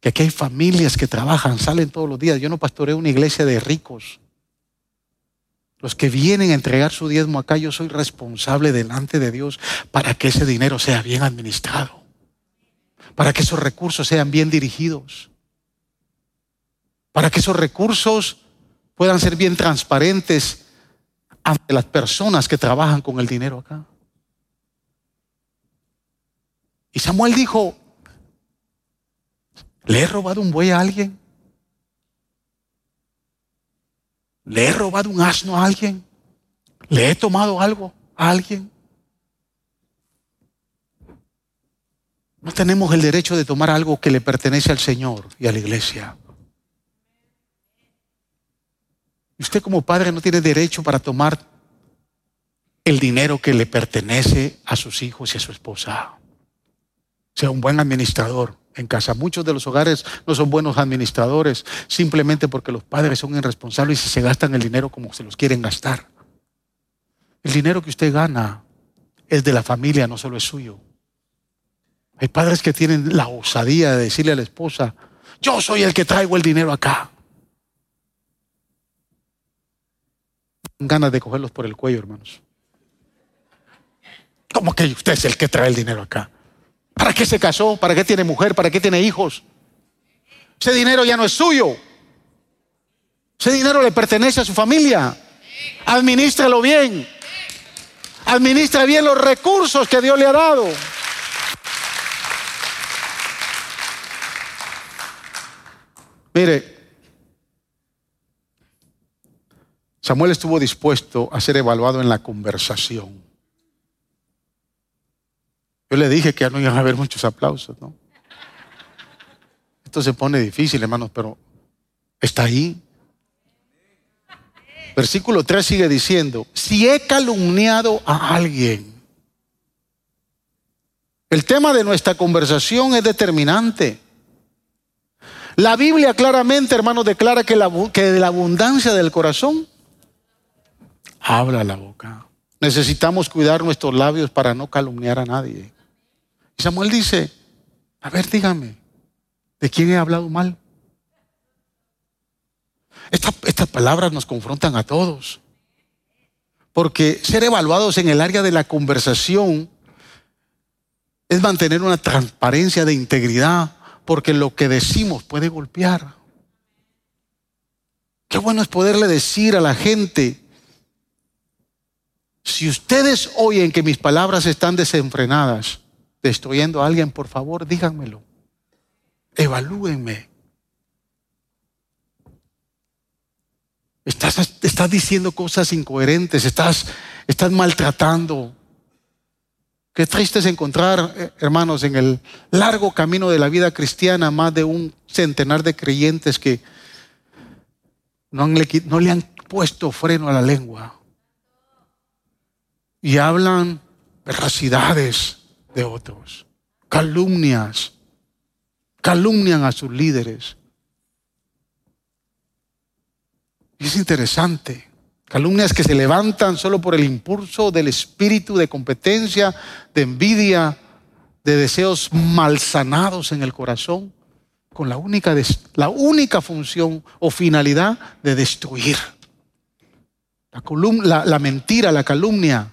que aquí hay familias que trabajan, salen todos los días. Yo no pastoreo una iglesia de ricos. Los que vienen a entregar su diezmo acá, yo soy responsable delante de Dios para que ese dinero sea bien administrado, para que esos recursos sean bien dirigidos, para que esos recursos puedan ser bien transparentes ante las personas que trabajan con el dinero acá. Y Samuel dijo, ¿le he robado un buey a alguien? ¿Le he robado un asno a alguien? ¿Le he tomado algo a alguien? No tenemos el derecho de tomar algo que le pertenece al Señor y a la iglesia. Y usted como padre no tiene derecho para tomar el dinero que le pertenece a sus hijos y a su esposa. Sea un buen administrador en casa. Muchos de los hogares no son buenos administradores simplemente porque los padres son irresponsables y se gastan el dinero como se los quieren gastar. El dinero que usted gana es de la familia, no solo es suyo. Hay padres que tienen la osadía de decirle a la esposa, yo soy el que traigo el dinero acá. Ganas de cogerlos por el cuello, hermanos. ¿Cómo que usted es el que trae el dinero acá? ¿Para qué se casó? ¿Para qué tiene mujer? ¿Para qué tiene hijos? Ese dinero ya no es suyo. Ese dinero le pertenece a su familia. Administralo bien. Administra bien los recursos que Dios le ha dado. Mire, Samuel estuvo dispuesto a ser evaluado en la conversación. Yo le dije que ya no iban a haber muchos aplausos, ¿no? Esto se pone difícil, hermanos, pero está ahí. Versículo 3 sigue diciendo, si he calumniado a alguien, el tema de nuestra conversación es determinante. La Biblia claramente, hermanos, declara que, que de la abundancia del corazón habla la boca. Necesitamos cuidar nuestros labios para no calumniar a nadie. Samuel dice, a ver, dígame, ¿de quién he hablado mal? estas palabras nos confrontan a todos. Porque ser evaluados en el área de la conversación es mantener una transparencia de integridad, porque lo que decimos puede golpear. Qué bueno es poderle decir a la gente, si ustedes oyen que mis palabras están desenfrenadas, destruyendo a alguien, por favor, díganmelo. Evalúenme. Estás, diciendo cosas incoherentes, estás, maltratando. Qué triste es encontrar, eh, hermanos, en el largo camino de la vida cristiana más de un centenar de creyentes que no le han puesto freno a la lengua. Y hablan veracidades de otros, calumnias, calumnian a sus líderes. Y es interesante. Calumnias que se levantan solo por el impulso del espíritu de competencia, de envidia, de deseos malsanados en el corazón, con la única, la única función o finalidad de destruir. La, la mentira, la calumnia,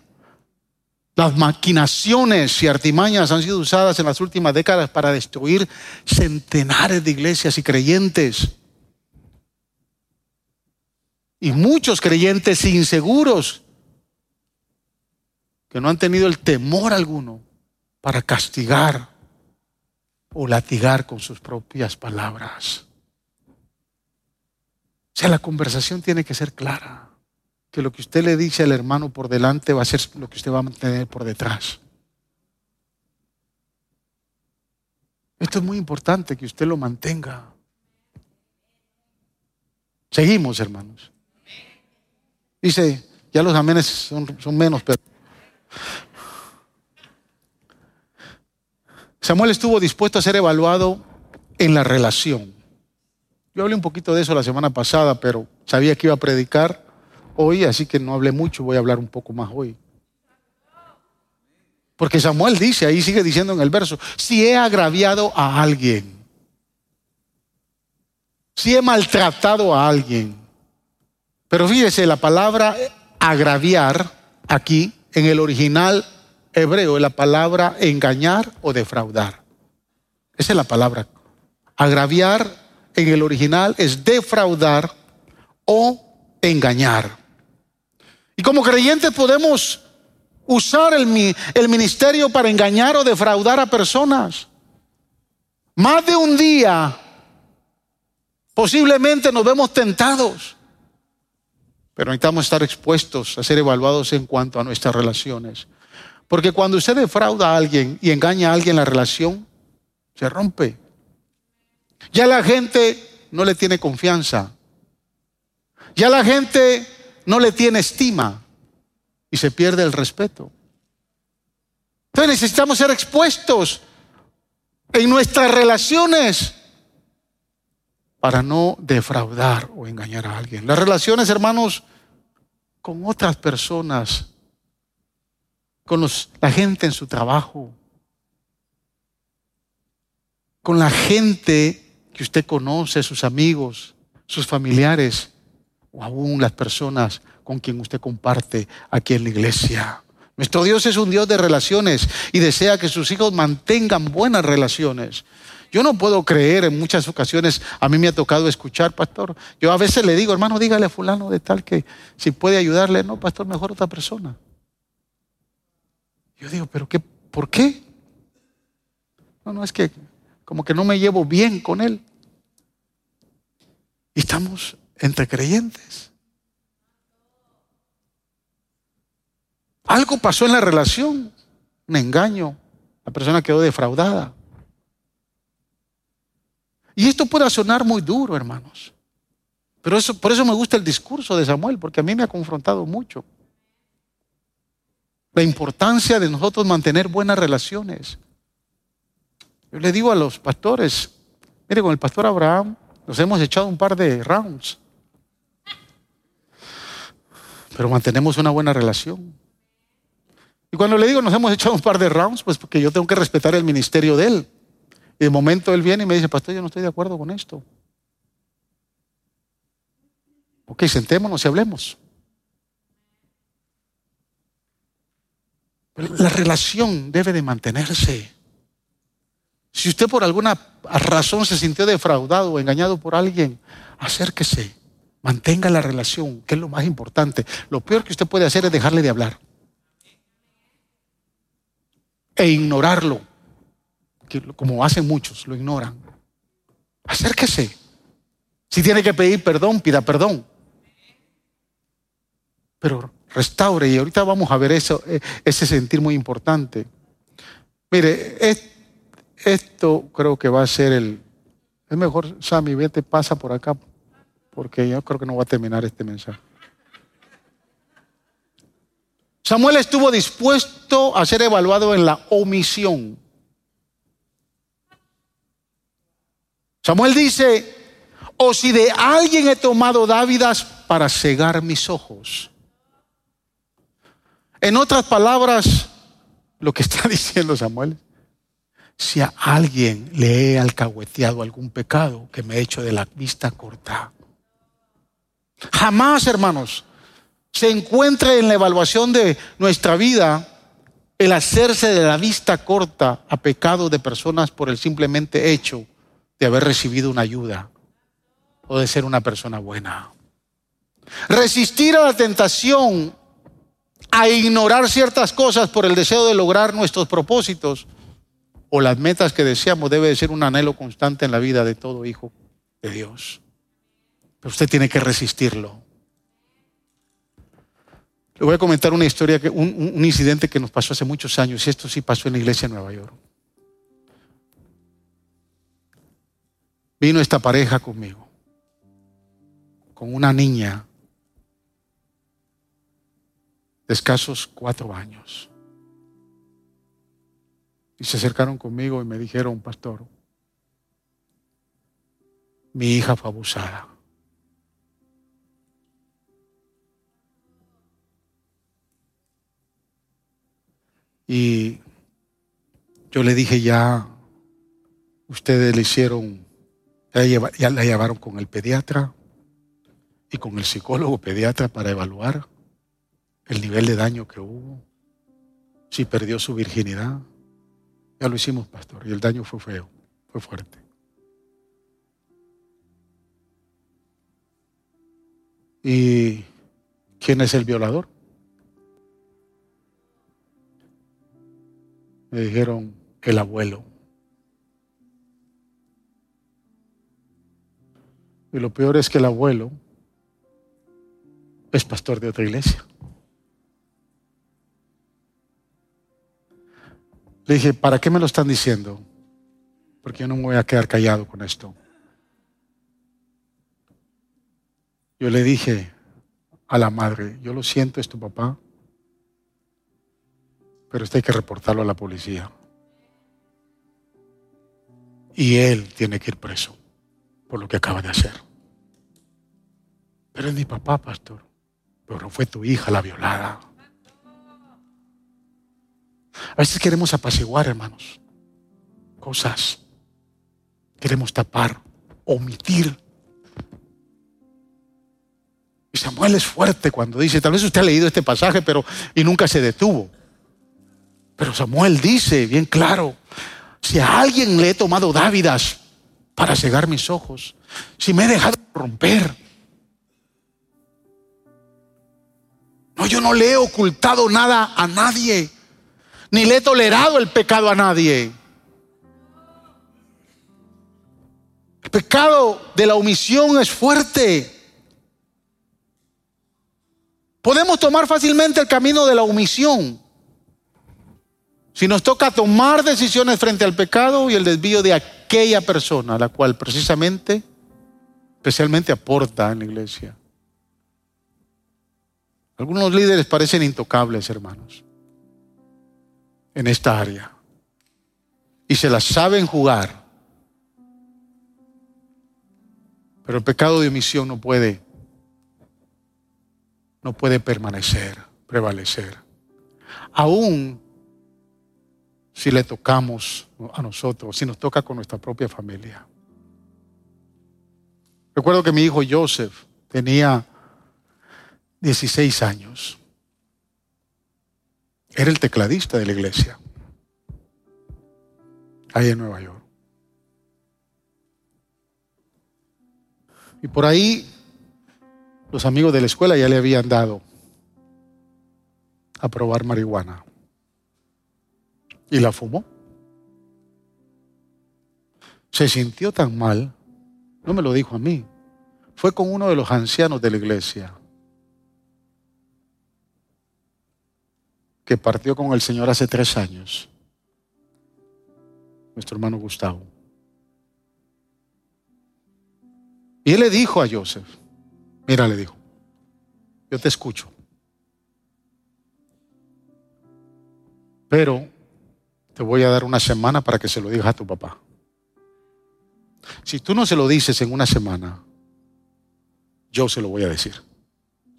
las maquinaciones y artimañas han sido usadas en las últimas décadas para destruir centenares de iglesias y creyentes. Y muchos creyentes inseguros que no han tenido el temor alguno para castigar o latigar con sus propias palabras. O sea, la conversación tiene que ser clara, que lo que usted le dice al hermano por delante va a ser lo que usted va a mantener por detrás. Esto es muy importante que usted lo mantenga. Seguimos, hermanos. Dice, ya los amenes son, menos, pero... Samuel estuvo dispuesto a ser evaluado en la relación. Yo hablé un poquito de eso la semana pasada, pero sabía que iba a predicar hoy, así que no hablé mucho, voy a hablar un poco más hoy. Porque Samuel dice, ahí sigue diciendo en el verso, si he agraviado a alguien, si he maltratado a alguien, pero fíjese, la palabra agraviar aquí en el original hebreo es la palabra engañar o defraudar. Esa es la palabra. Agraviar en el original es defraudar o engañar. Y como creyentes podemos usar el, ministerio para engañar o defraudar a personas. Más de un día posiblemente nos vemos tentados pero necesitamos estar expuestos a ser evaluados en cuanto a nuestras relaciones. Porque cuando usted defrauda a alguien y engaña a alguien, la relación se rompe. Ya la gente no le tiene confianza. Ya la gente no le tiene estima y se pierde el respeto. Entonces necesitamos ser expuestos en nuestras relaciones para no defraudar o engañar a alguien. Las relaciones, hermanos, con otras personas, con la gente en su trabajo, con la gente que usted conoce, sus amigos, sus familiares, o aún las personas con quien usted comparte aquí en la iglesia. Nuestro Dios es un Dios de relaciones y desea que sus hijos mantengan buenas relaciones. Yo no puedo creer en muchas ocasiones, a mí me ha tocado escuchar, pastor. Yo a veces le digo, hermano, dígale a fulano de tal que si puede ayudarle, no, pastor, mejor otra persona. Yo digo, pero qué, ¿por qué? No, no, es que como que no me llevo bien con él. Y estamos entre creyentes. Algo pasó en la relación, un engaño, la persona quedó defraudada. Y esto puede sonar muy duro, hermanos. Pero eso, por eso me gusta el discurso de Samuel, porque a mí me ha confrontado mucho. La importancia de nosotros mantener buenas relaciones. Yo le digo a los pastores, mire, con el pastor Abraham nos hemos echado un par de rounds. Pero mantenemos una buena relación. Y cuando le digo nos hemos echado un par de rounds, pues porque yo tengo que respetar el ministerio de él. Y de momento él viene y me dice, pastor, yo no estoy de acuerdo con esto. Ok, sentémonos y hablemos. la relación debe de mantenerse. Si usted por alguna razón se sintió defraudado o engañado por alguien, acérquese, mantenga la relación, que es lo más importante. Lo peor que usted puede hacer es dejarle de hablar e ignorarlo como hacen muchos, lo ignoran. Acérquese. Si tiene que pedir perdón, pida perdón. Pero restaure, y ahorita vamos a ver eso, eh, ese sentir muy importante. Mire, esto creo que va a ser el... Es mejor, Sammy, vete, pasa por acá, porque yo creo que no voy a terminar este mensaje. Samuel estuvo dispuesto a ser evaluado en la omisión. Samuel dice, o si de alguien he tomado dávidas para cegar mis ojos. En otras palabras, lo que está diciendo Samuel, si a alguien le he alcahueteado algún pecado que me he hecho de la vista corta. Jamás, hermanos, se encuentre en la evaluación de nuestra vida el hacerse de la vista corta a pecado de personas por el simplemente hecho de haber recibido una ayuda o de ser una persona buena. Resistir a la tentación a ignorar ciertas cosas por el deseo de lograr nuestros propósitos o las metas que deseamos debe de ser un anhelo constante en la vida de todo hijo de Dios. Pero usted tiene que resistirlo. Le voy a comentar una historia, un incidente que nos pasó hace muchos años, y esto sí pasó en la iglesia de Nueva York. Vino esta pareja conmigo, con una niña de escasos cuatro años. Y se acercaron conmigo y me dijeron, pastor, mi hija fue abusada. Y yo le dije ya, ustedes le hicieron, ya la llevaron con el pediatra y con el psicólogo pediatra para evaluar el nivel de daño que hubo, si perdió su virginidad. Ya lo hicimos, pastor, y el daño fue feo, fue fuerte. ¿Y quién es el violador? Me dijeron, el abuelo. Y lo peor es que el abuelo es pastor de otra iglesia. Le dije, ¿para qué me lo están diciendo? Porque yo no me voy a quedar callado con esto. Yo le dije a la madre, yo lo siento, es tu papá, pero usted hay que reportarlo a la policía. Y él tiene que ir preso por lo que acaba de hacer. Pero es mi papá, pastor. Pero fue tu hija la violada. A veces queremos apaciguar, hermanos, cosas. Queremos tapar, omitir. Y Samuel es fuerte cuando dice, tal vez usted ha leído este pasaje, pero y nunca se detuvo. Pero Samuel dice bien claro, si a alguien le he tomado dávidas para cegar mis ojos, si me he dejado romper, no, yo no le he ocultado nada a nadie ni le he tolerado el pecado a nadie. El pecado de la omisión es fuerte. Podemos tomar fácilmente el camino de la omisión. Si nos toca tomar decisiones frente al pecado y el desvío de aquella persona, a la cual precisamente, especialmente aporta en la iglesia. Algunos líderes parecen intocables, hermanos en esta área. Y se las saben jugar. Pero el pecado de omisión no puede, no puede permanecer, prevalecer. Aún si le tocamos a nosotros, si nos toca con nuestra propia familia. Recuerdo que mi hijo Joseph tenía 16 años. Era el tecladista de la iglesia, ahí en Nueva York. Y por ahí los amigos de la escuela ya le habían dado a probar marihuana. Y la fumó. Se sintió tan mal, no me lo dijo a mí, fue con uno de los ancianos de la iglesia. que partió con el Señor hace tres años, nuestro hermano Gustavo. Y él le dijo a Joseph, Mira, le dijo, yo te escucho. Pero te voy a dar una semana para que se lo digas a tu papá. Si tú no se lo dices en una semana, yo se lo voy a decir.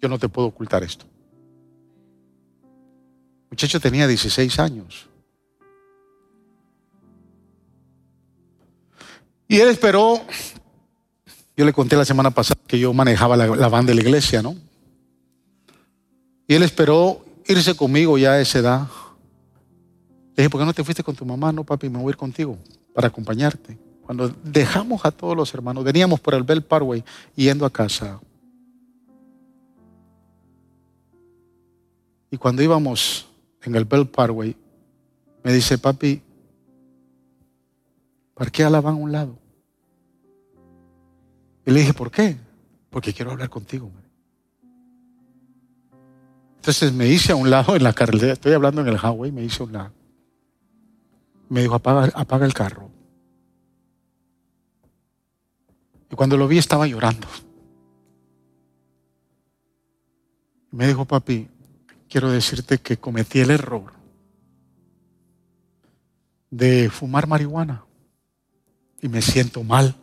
Yo no te puedo ocultar esto. Muchacho tenía 16 años. Y él esperó, yo le conté la semana pasada que yo manejaba la, la de la iglesia, ¿no? Y él esperó irse conmigo ya a esa edad. Le dije, ¿por qué no te fuiste con tu mamá? No, papi, me voy a ir contigo para acompañarte. Cuando dejamos a todos los hermanos, veníamos por el Bell Parkway yendo a casa. Y cuando íbamos en el Bell Parkway, me dice, papi, parquea la van a un lado. Y le dije, ¿por qué? Porque quiero hablar contigo. Entonces me hice a un lado en la carretera, estoy hablando en el highway, me hice a un lado. Me dijo, apaga, el carro. Y cuando lo vi estaba llorando. Me dijo, papi, quiero decirte que cometí el error de fumar marihuana y me siento mal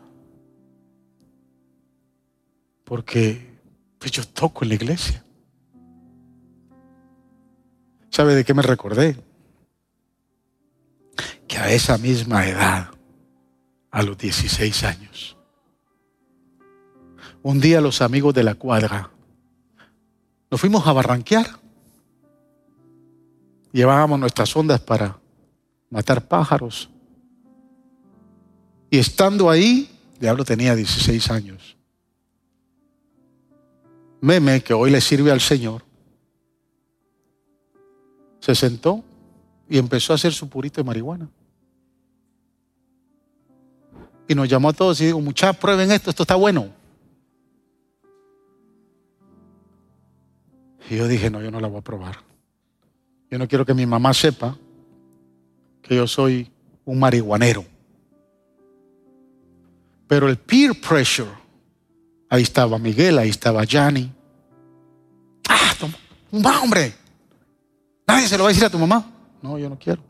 porque pues, yo toco en la iglesia. ¿Sabe de qué me recordé? Que a esa misma edad, a los 16 años, un día los amigos de la cuadra nos fuimos a barranquear. Llevábamos nuestras ondas para matar pájaros. Y estando ahí, Diablo tenía 16 años. Meme, que hoy le sirve al Señor, se sentó y empezó a hacer su purito de marihuana. Y nos llamó a todos y dijo, muchachos, prueben esto, esto está bueno. Y yo dije, no, yo no la voy a probar. Yo no quiero que mi mamá sepa que yo soy un marihuanero. Pero el peer pressure, ahí estaba Miguel, ahí estaba Yanni. Ah, un hombre. Nadie se lo va a decir a tu mamá. No, yo no quiero.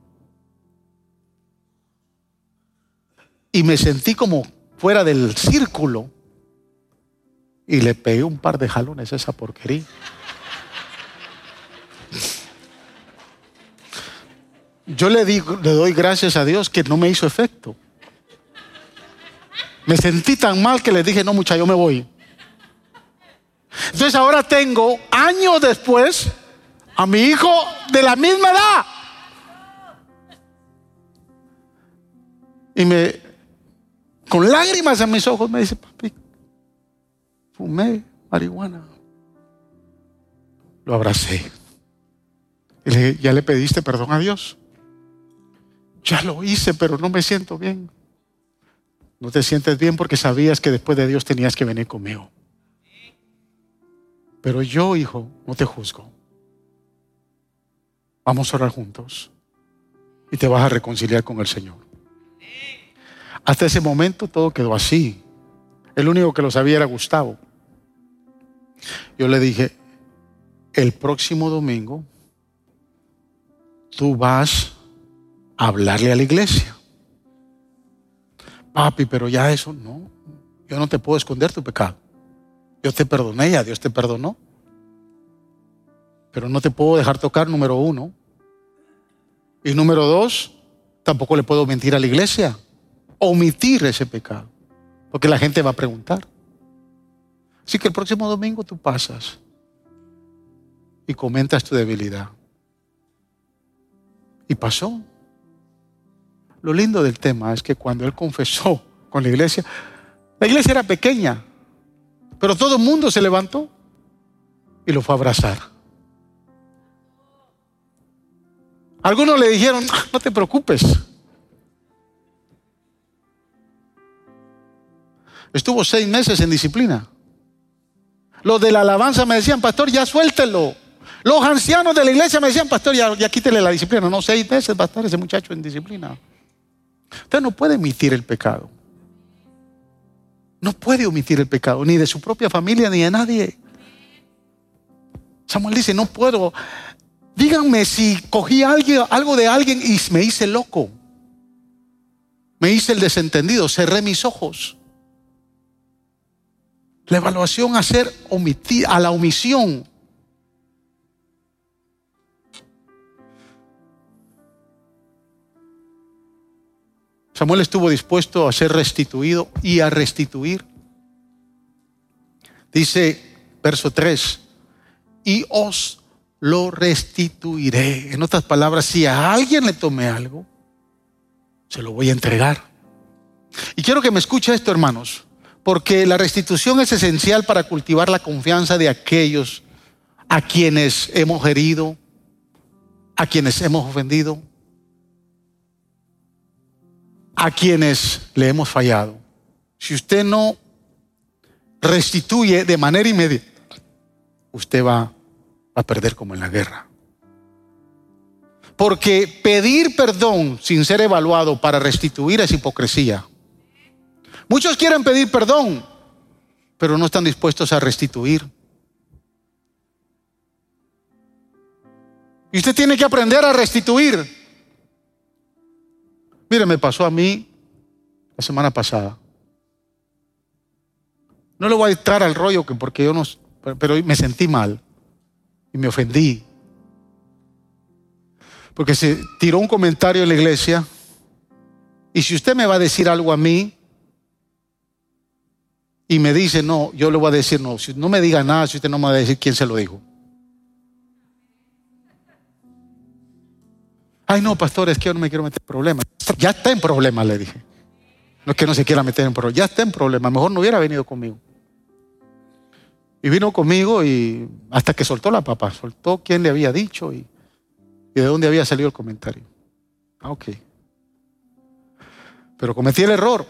Y me sentí como fuera del círculo y le pegué un par de jalones a esa porquería. Yo le, digo, le doy gracias a Dios que no me hizo efecto. Me sentí tan mal que le dije, no, muchacho, yo me voy. Entonces ahora tengo, años después, a mi hijo de la misma edad. Y me, con lágrimas en mis ojos, me dice, papi, fumé marihuana. Lo abracé. Y le dije, ¿ya le pediste perdón a Dios? Ya lo hice, pero no me siento bien. No te sientes bien porque sabías que después de Dios tenías que venir conmigo. Pero yo, hijo, no te juzgo. Vamos a orar juntos y te vas a reconciliar con el Señor. Hasta ese momento todo quedó así. El único que lo sabía era Gustavo. Yo le dije, el próximo domingo tú vas hablarle a la iglesia. Papi, pero ya eso no. Yo no te puedo esconder tu pecado. Yo te perdoné, ya Dios te perdonó. Pero no te puedo dejar tocar, número uno. Y número dos, tampoco le puedo mentir a la iglesia. Omitir ese pecado. Porque la gente va a preguntar. Así que el próximo domingo tú pasas y comentas tu debilidad. Y pasó. Lo lindo del tema es que cuando él confesó con la iglesia, la iglesia era pequeña, pero todo el mundo se levantó y lo fue a abrazar. Algunos le dijeron, no te preocupes. Estuvo seis meses en disciplina. Los de la alabanza me decían, pastor, ya suéltelo. Los ancianos de la iglesia me decían, pastor, ya, ya quítele la disciplina. No, seis meses va a estar ese muchacho en disciplina. Usted no puede emitir el pecado. No puede omitir el pecado, ni de su propia familia, ni de nadie. Samuel dice, no puedo. Díganme si cogí algo de alguien y me hice loco. Me hice el desentendido, cerré mis ojos. La evaluación a ser omitir, a la omisión. Samuel estuvo dispuesto a ser restituido y a restituir. Dice verso 3, y os lo restituiré. En otras palabras, si a alguien le tomé algo, se lo voy a entregar. Y quiero que me escuche esto, hermanos, porque la restitución es esencial para cultivar la confianza de aquellos a quienes hemos herido, a quienes hemos ofendido, a quienes le hemos fallado. Si usted no restituye de manera inmediata, usted va a perder como en la guerra. Porque pedir perdón sin ser evaluado para restituir es hipocresía. Muchos quieren pedir perdón, pero no están dispuestos a restituir. Y usted tiene que aprender a restituir. Mire, me pasó a mí la semana pasada. No le voy a entrar al rollo que porque yo no, pero me sentí mal y me ofendí. Porque se tiró un comentario en la iglesia y si usted me va a decir algo a mí y me dice no, yo le voy a decir no, si no me diga nada, si usted no me va a decir quién se lo dijo. Ay, no, pastor, es que yo no me quiero meter en problemas. Ya está en problemas, le dije. No es que no se quiera meter en problemas, ya está en problemas. Mejor no hubiera venido conmigo. Y vino conmigo y hasta que soltó la papa, soltó quién le había dicho y, y de dónde había salido el comentario. Ah, ok. Pero cometí el error.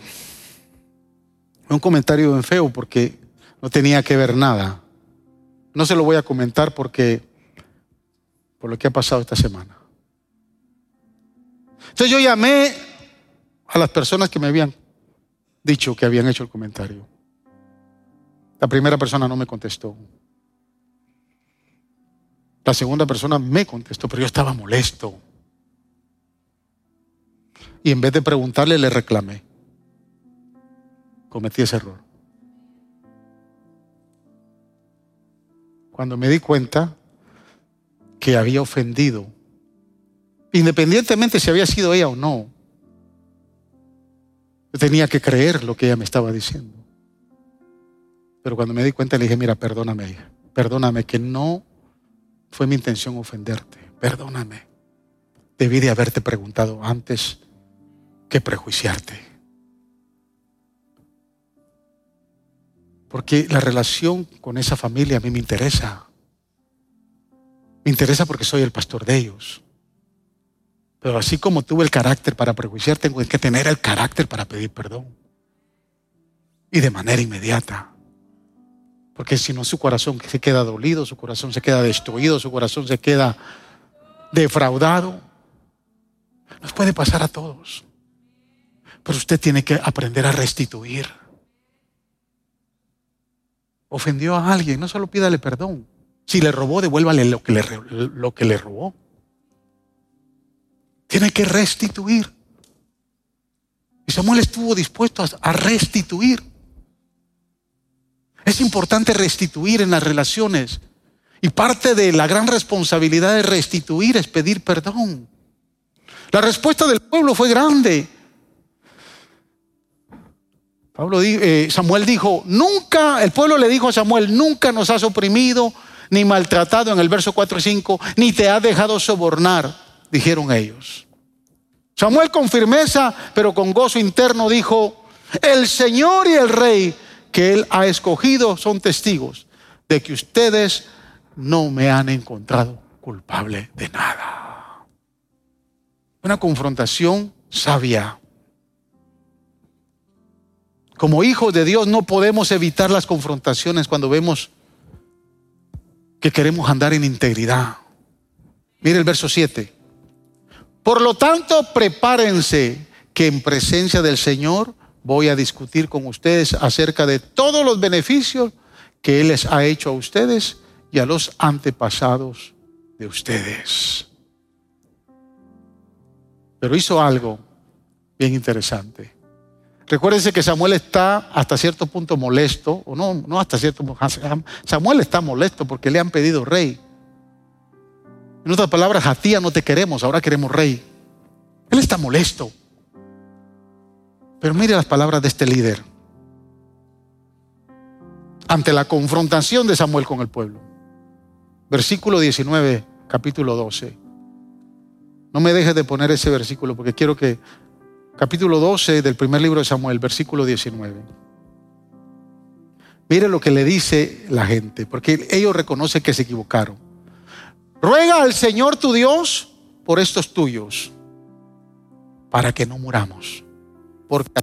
Un comentario en feo porque no tenía que ver nada. No se lo voy a comentar porque por lo que ha pasado esta semana. Entonces yo llamé a las personas que me habían dicho que habían hecho el comentario. La primera persona no me contestó. La segunda persona me contestó, pero yo estaba molesto. Y en vez de preguntarle, le reclamé. Cometí ese error. Cuando me di cuenta que había ofendido Independientemente si había sido ella o no. Yo tenía que creer lo que ella me estaba diciendo. Pero cuando me di cuenta le dije, mira, perdóname, perdóname que no fue mi intención ofenderte, perdóname. Debí de haberte preguntado antes que prejuiciarte. Porque la relación con esa familia a mí me interesa. Me interesa porque soy el pastor de ellos. Pero así como tuve el carácter para prejuiciar, tengo que tener el carácter para pedir perdón. Y de manera inmediata. Porque si no, su corazón se queda dolido, su corazón se queda destruido, su corazón se queda defraudado. Nos puede pasar a todos. Pero usted tiene que aprender a restituir. Ofendió a alguien, no solo pídale perdón. Si le robó, devuélvale lo que le, robó. Tiene que restituir. Y Samuel estuvo dispuesto a restituir. Es importante restituir en las relaciones. Y parte de la gran responsabilidad de restituir es pedir perdón. La respuesta del pueblo fue grande. Pablo, eh, Samuel dijo, nunca, el pueblo le dijo a Samuel, nunca nos has oprimido ni maltratado en el verso 4 y 5, ni te has dejado sobornar dijeron ellos. Samuel con firmeza, pero con gozo interno dijo, el Señor y el Rey que Él ha escogido son testigos de que ustedes no me han encontrado culpable de nada. Una confrontación sabia. Como hijos de Dios no podemos evitar las confrontaciones cuando vemos que queremos andar en integridad. Mire el verso 7. Por lo tanto, prepárense que en presencia del Señor voy a discutir con ustedes acerca de todos los beneficios que Él les ha hecho a ustedes y a los antepasados de ustedes. Pero hizo algo bien interesante. Recuérdense que Samuel está hasta cierto punto molesto, o no, no hasta cierto punto. Samuel está molesto porque le han pedido rey. En otras palabras, a ti no te queremos, ahora queremos rey. Él está molesto. Pero mire las palabras de este líder ante la confrontación de Samuel con el pueblo. Versículo 19, capítulo 12. No me dejes de poner ese versículo porque quiero que capítulo 12 del primer libro de Samuel, versículo 19. Mire lo que le dice la gente, porque ellos reconocen que se equivocaron. Ruega al Señor tu Dios por estos tuyos, para que no muramos, porque a,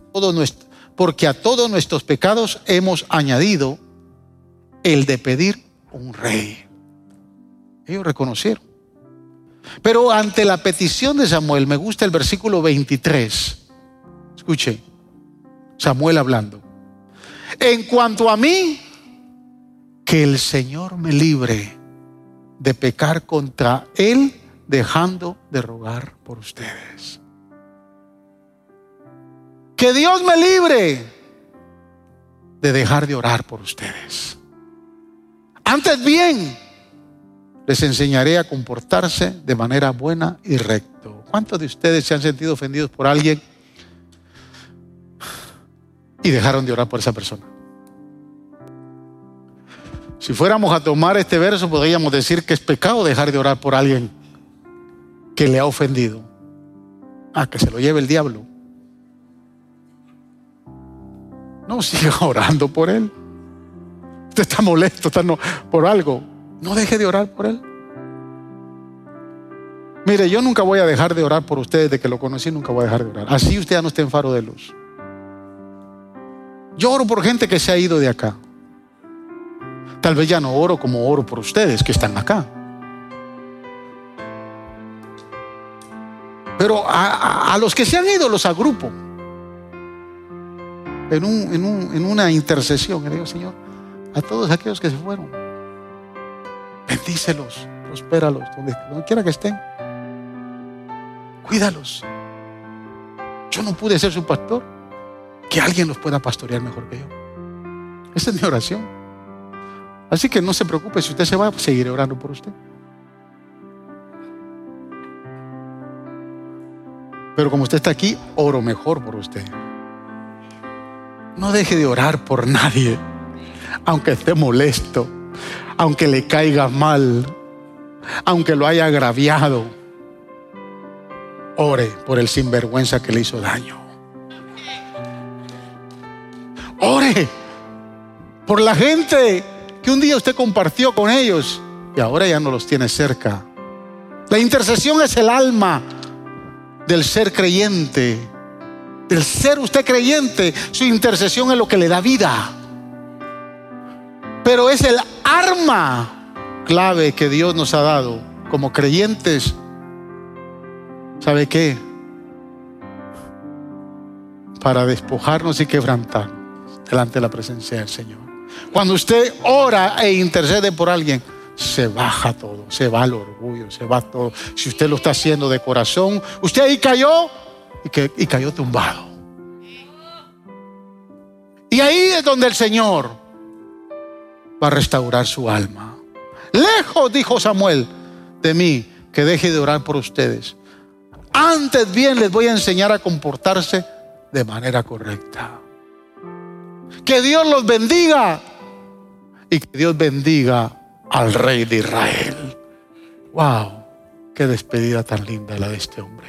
porque todos nuestros pecados hemos añadido el de pedir un rey. Ellos reconocieron. Pero ante la petición de Samuel, me gusta el versículo 23. Escuche, Samuel hablando. En cuanto a mí, que el Señor me libre de pecar contra Él, dejando de rogar por ustedes. Que Dios me libre de dejar de orar por ustedes. Antes bien, les enseñaré a comportarse de manera buena y recto. ¿Cuántos de ustedes se han sentido ofendidos por alguien? Y dejaron de orar por esa persona. Si fuéramos a tomar este verso, podríamos decir que es pecado dejar de orar por alguien que le ha ofendido. Ah, que se lo lleve el diablo. No siga orando por él. Usted está molesto está por algo. No deje de orar por él. Mire, yo nunca voy a dejar de orar por ustedes, de que lo conocí, nunca voy a dejar de orar. Así usted ya no esté en faro de luz. Yo oro por gente que se ha ido de acá. Tal vez ya no oro como oro por ustedes que están acá. Pero a, los que se han ido los agrupo en, en, una intercesión. Le digo, Señor, a todos aquellos que se fueron, bendícelos, prospéralos, donde, donde quiera que estén. Cuídalos. Yo no pude ser su pastor que alguien los pueda pastorear mejor que yo. Esa es mi oración. Así que no se preocupe, si usted se va, seguiré orando por usted. Pero como usted está aquí, oro mejor por usted. No deje de orar por nadie, aunque esté molesto, aunque le caiga mal, aunque lo haya agraviado. Ore por el sinvergüenza que le hizo daño. Ore por la gente que un día usted compartió con ellos y ahora ya no los tiene cerca. La intercesión es el alma del ser creyente. Del ser usted creyente, su intercesión es lo que le da vida. Pero es el arma clave que Dios nos ha dado como creyentes. ¿Sabe qué? Para despojarnos y quebrantar delante de la presencia del Señor. Cuando usted ora e intercede por alguien, se baja todo, se va el orgullo, se va todo. Si usted lo está haciendo de corazón, usted ahí cayó y, y cayó tumbado. Y ahí es donde el Señor va a restaurar su alma. Lejos, dijo Samuel, de mí, que deje de orar por ustedes. Antes bien les voy a enseñar a comportarse de manera correcta. Que Dios los bendiga y que Dios bendiga al rey de Israel. Wow, qué despedida tan linda la de este hombre.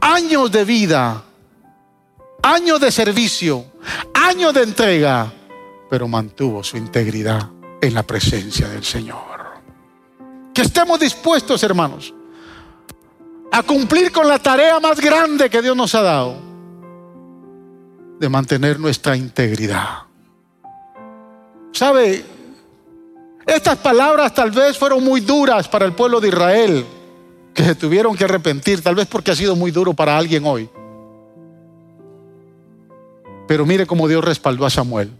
Años de vida, años de servicio, años de entrega, pero mantuvo su integridad en la presencia del Señor. Que estemos dispuestos, hermanos, a cumplir con la tarea más grande que Dios nos ha dado de mantener nuestra integridad. ¿Sabe? Estas palabras tal vez fueron muy duras para el pueblo de Israel, que se tuvieron que arrepentir, tal vez porque ha sido muy duro para alguien hoy. Pero mire cómo Dios respaldó a Samuel.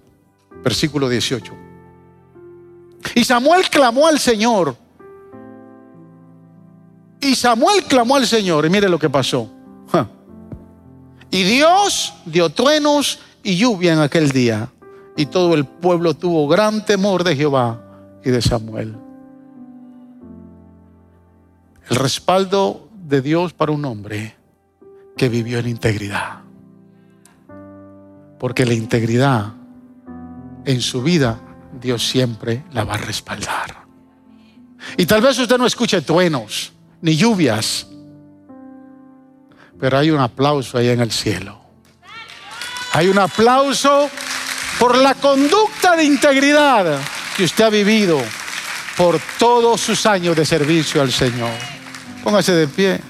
Versículo 18. Y Samuel clamó al Señor. Y Samuel clamó al Señor. Y mire lo que pasó. Y Dios dio truenos y lluvia en aquel día. Y todo el pueblo tuvo gran temor de Jehová y de Samuel. El respaldo de Dios para un hombre que vivió en integridad. Porque la integridad en su vida Dios siempre la va a respaldar. Y tal vez usted no escuche truenos ni lluvias, pero hay un aplauso ahí en el cielo. Hay un aplauso por la conducta de integridad que usted ha vivido por todos sus años de servicio al Señor. Póngase de pie.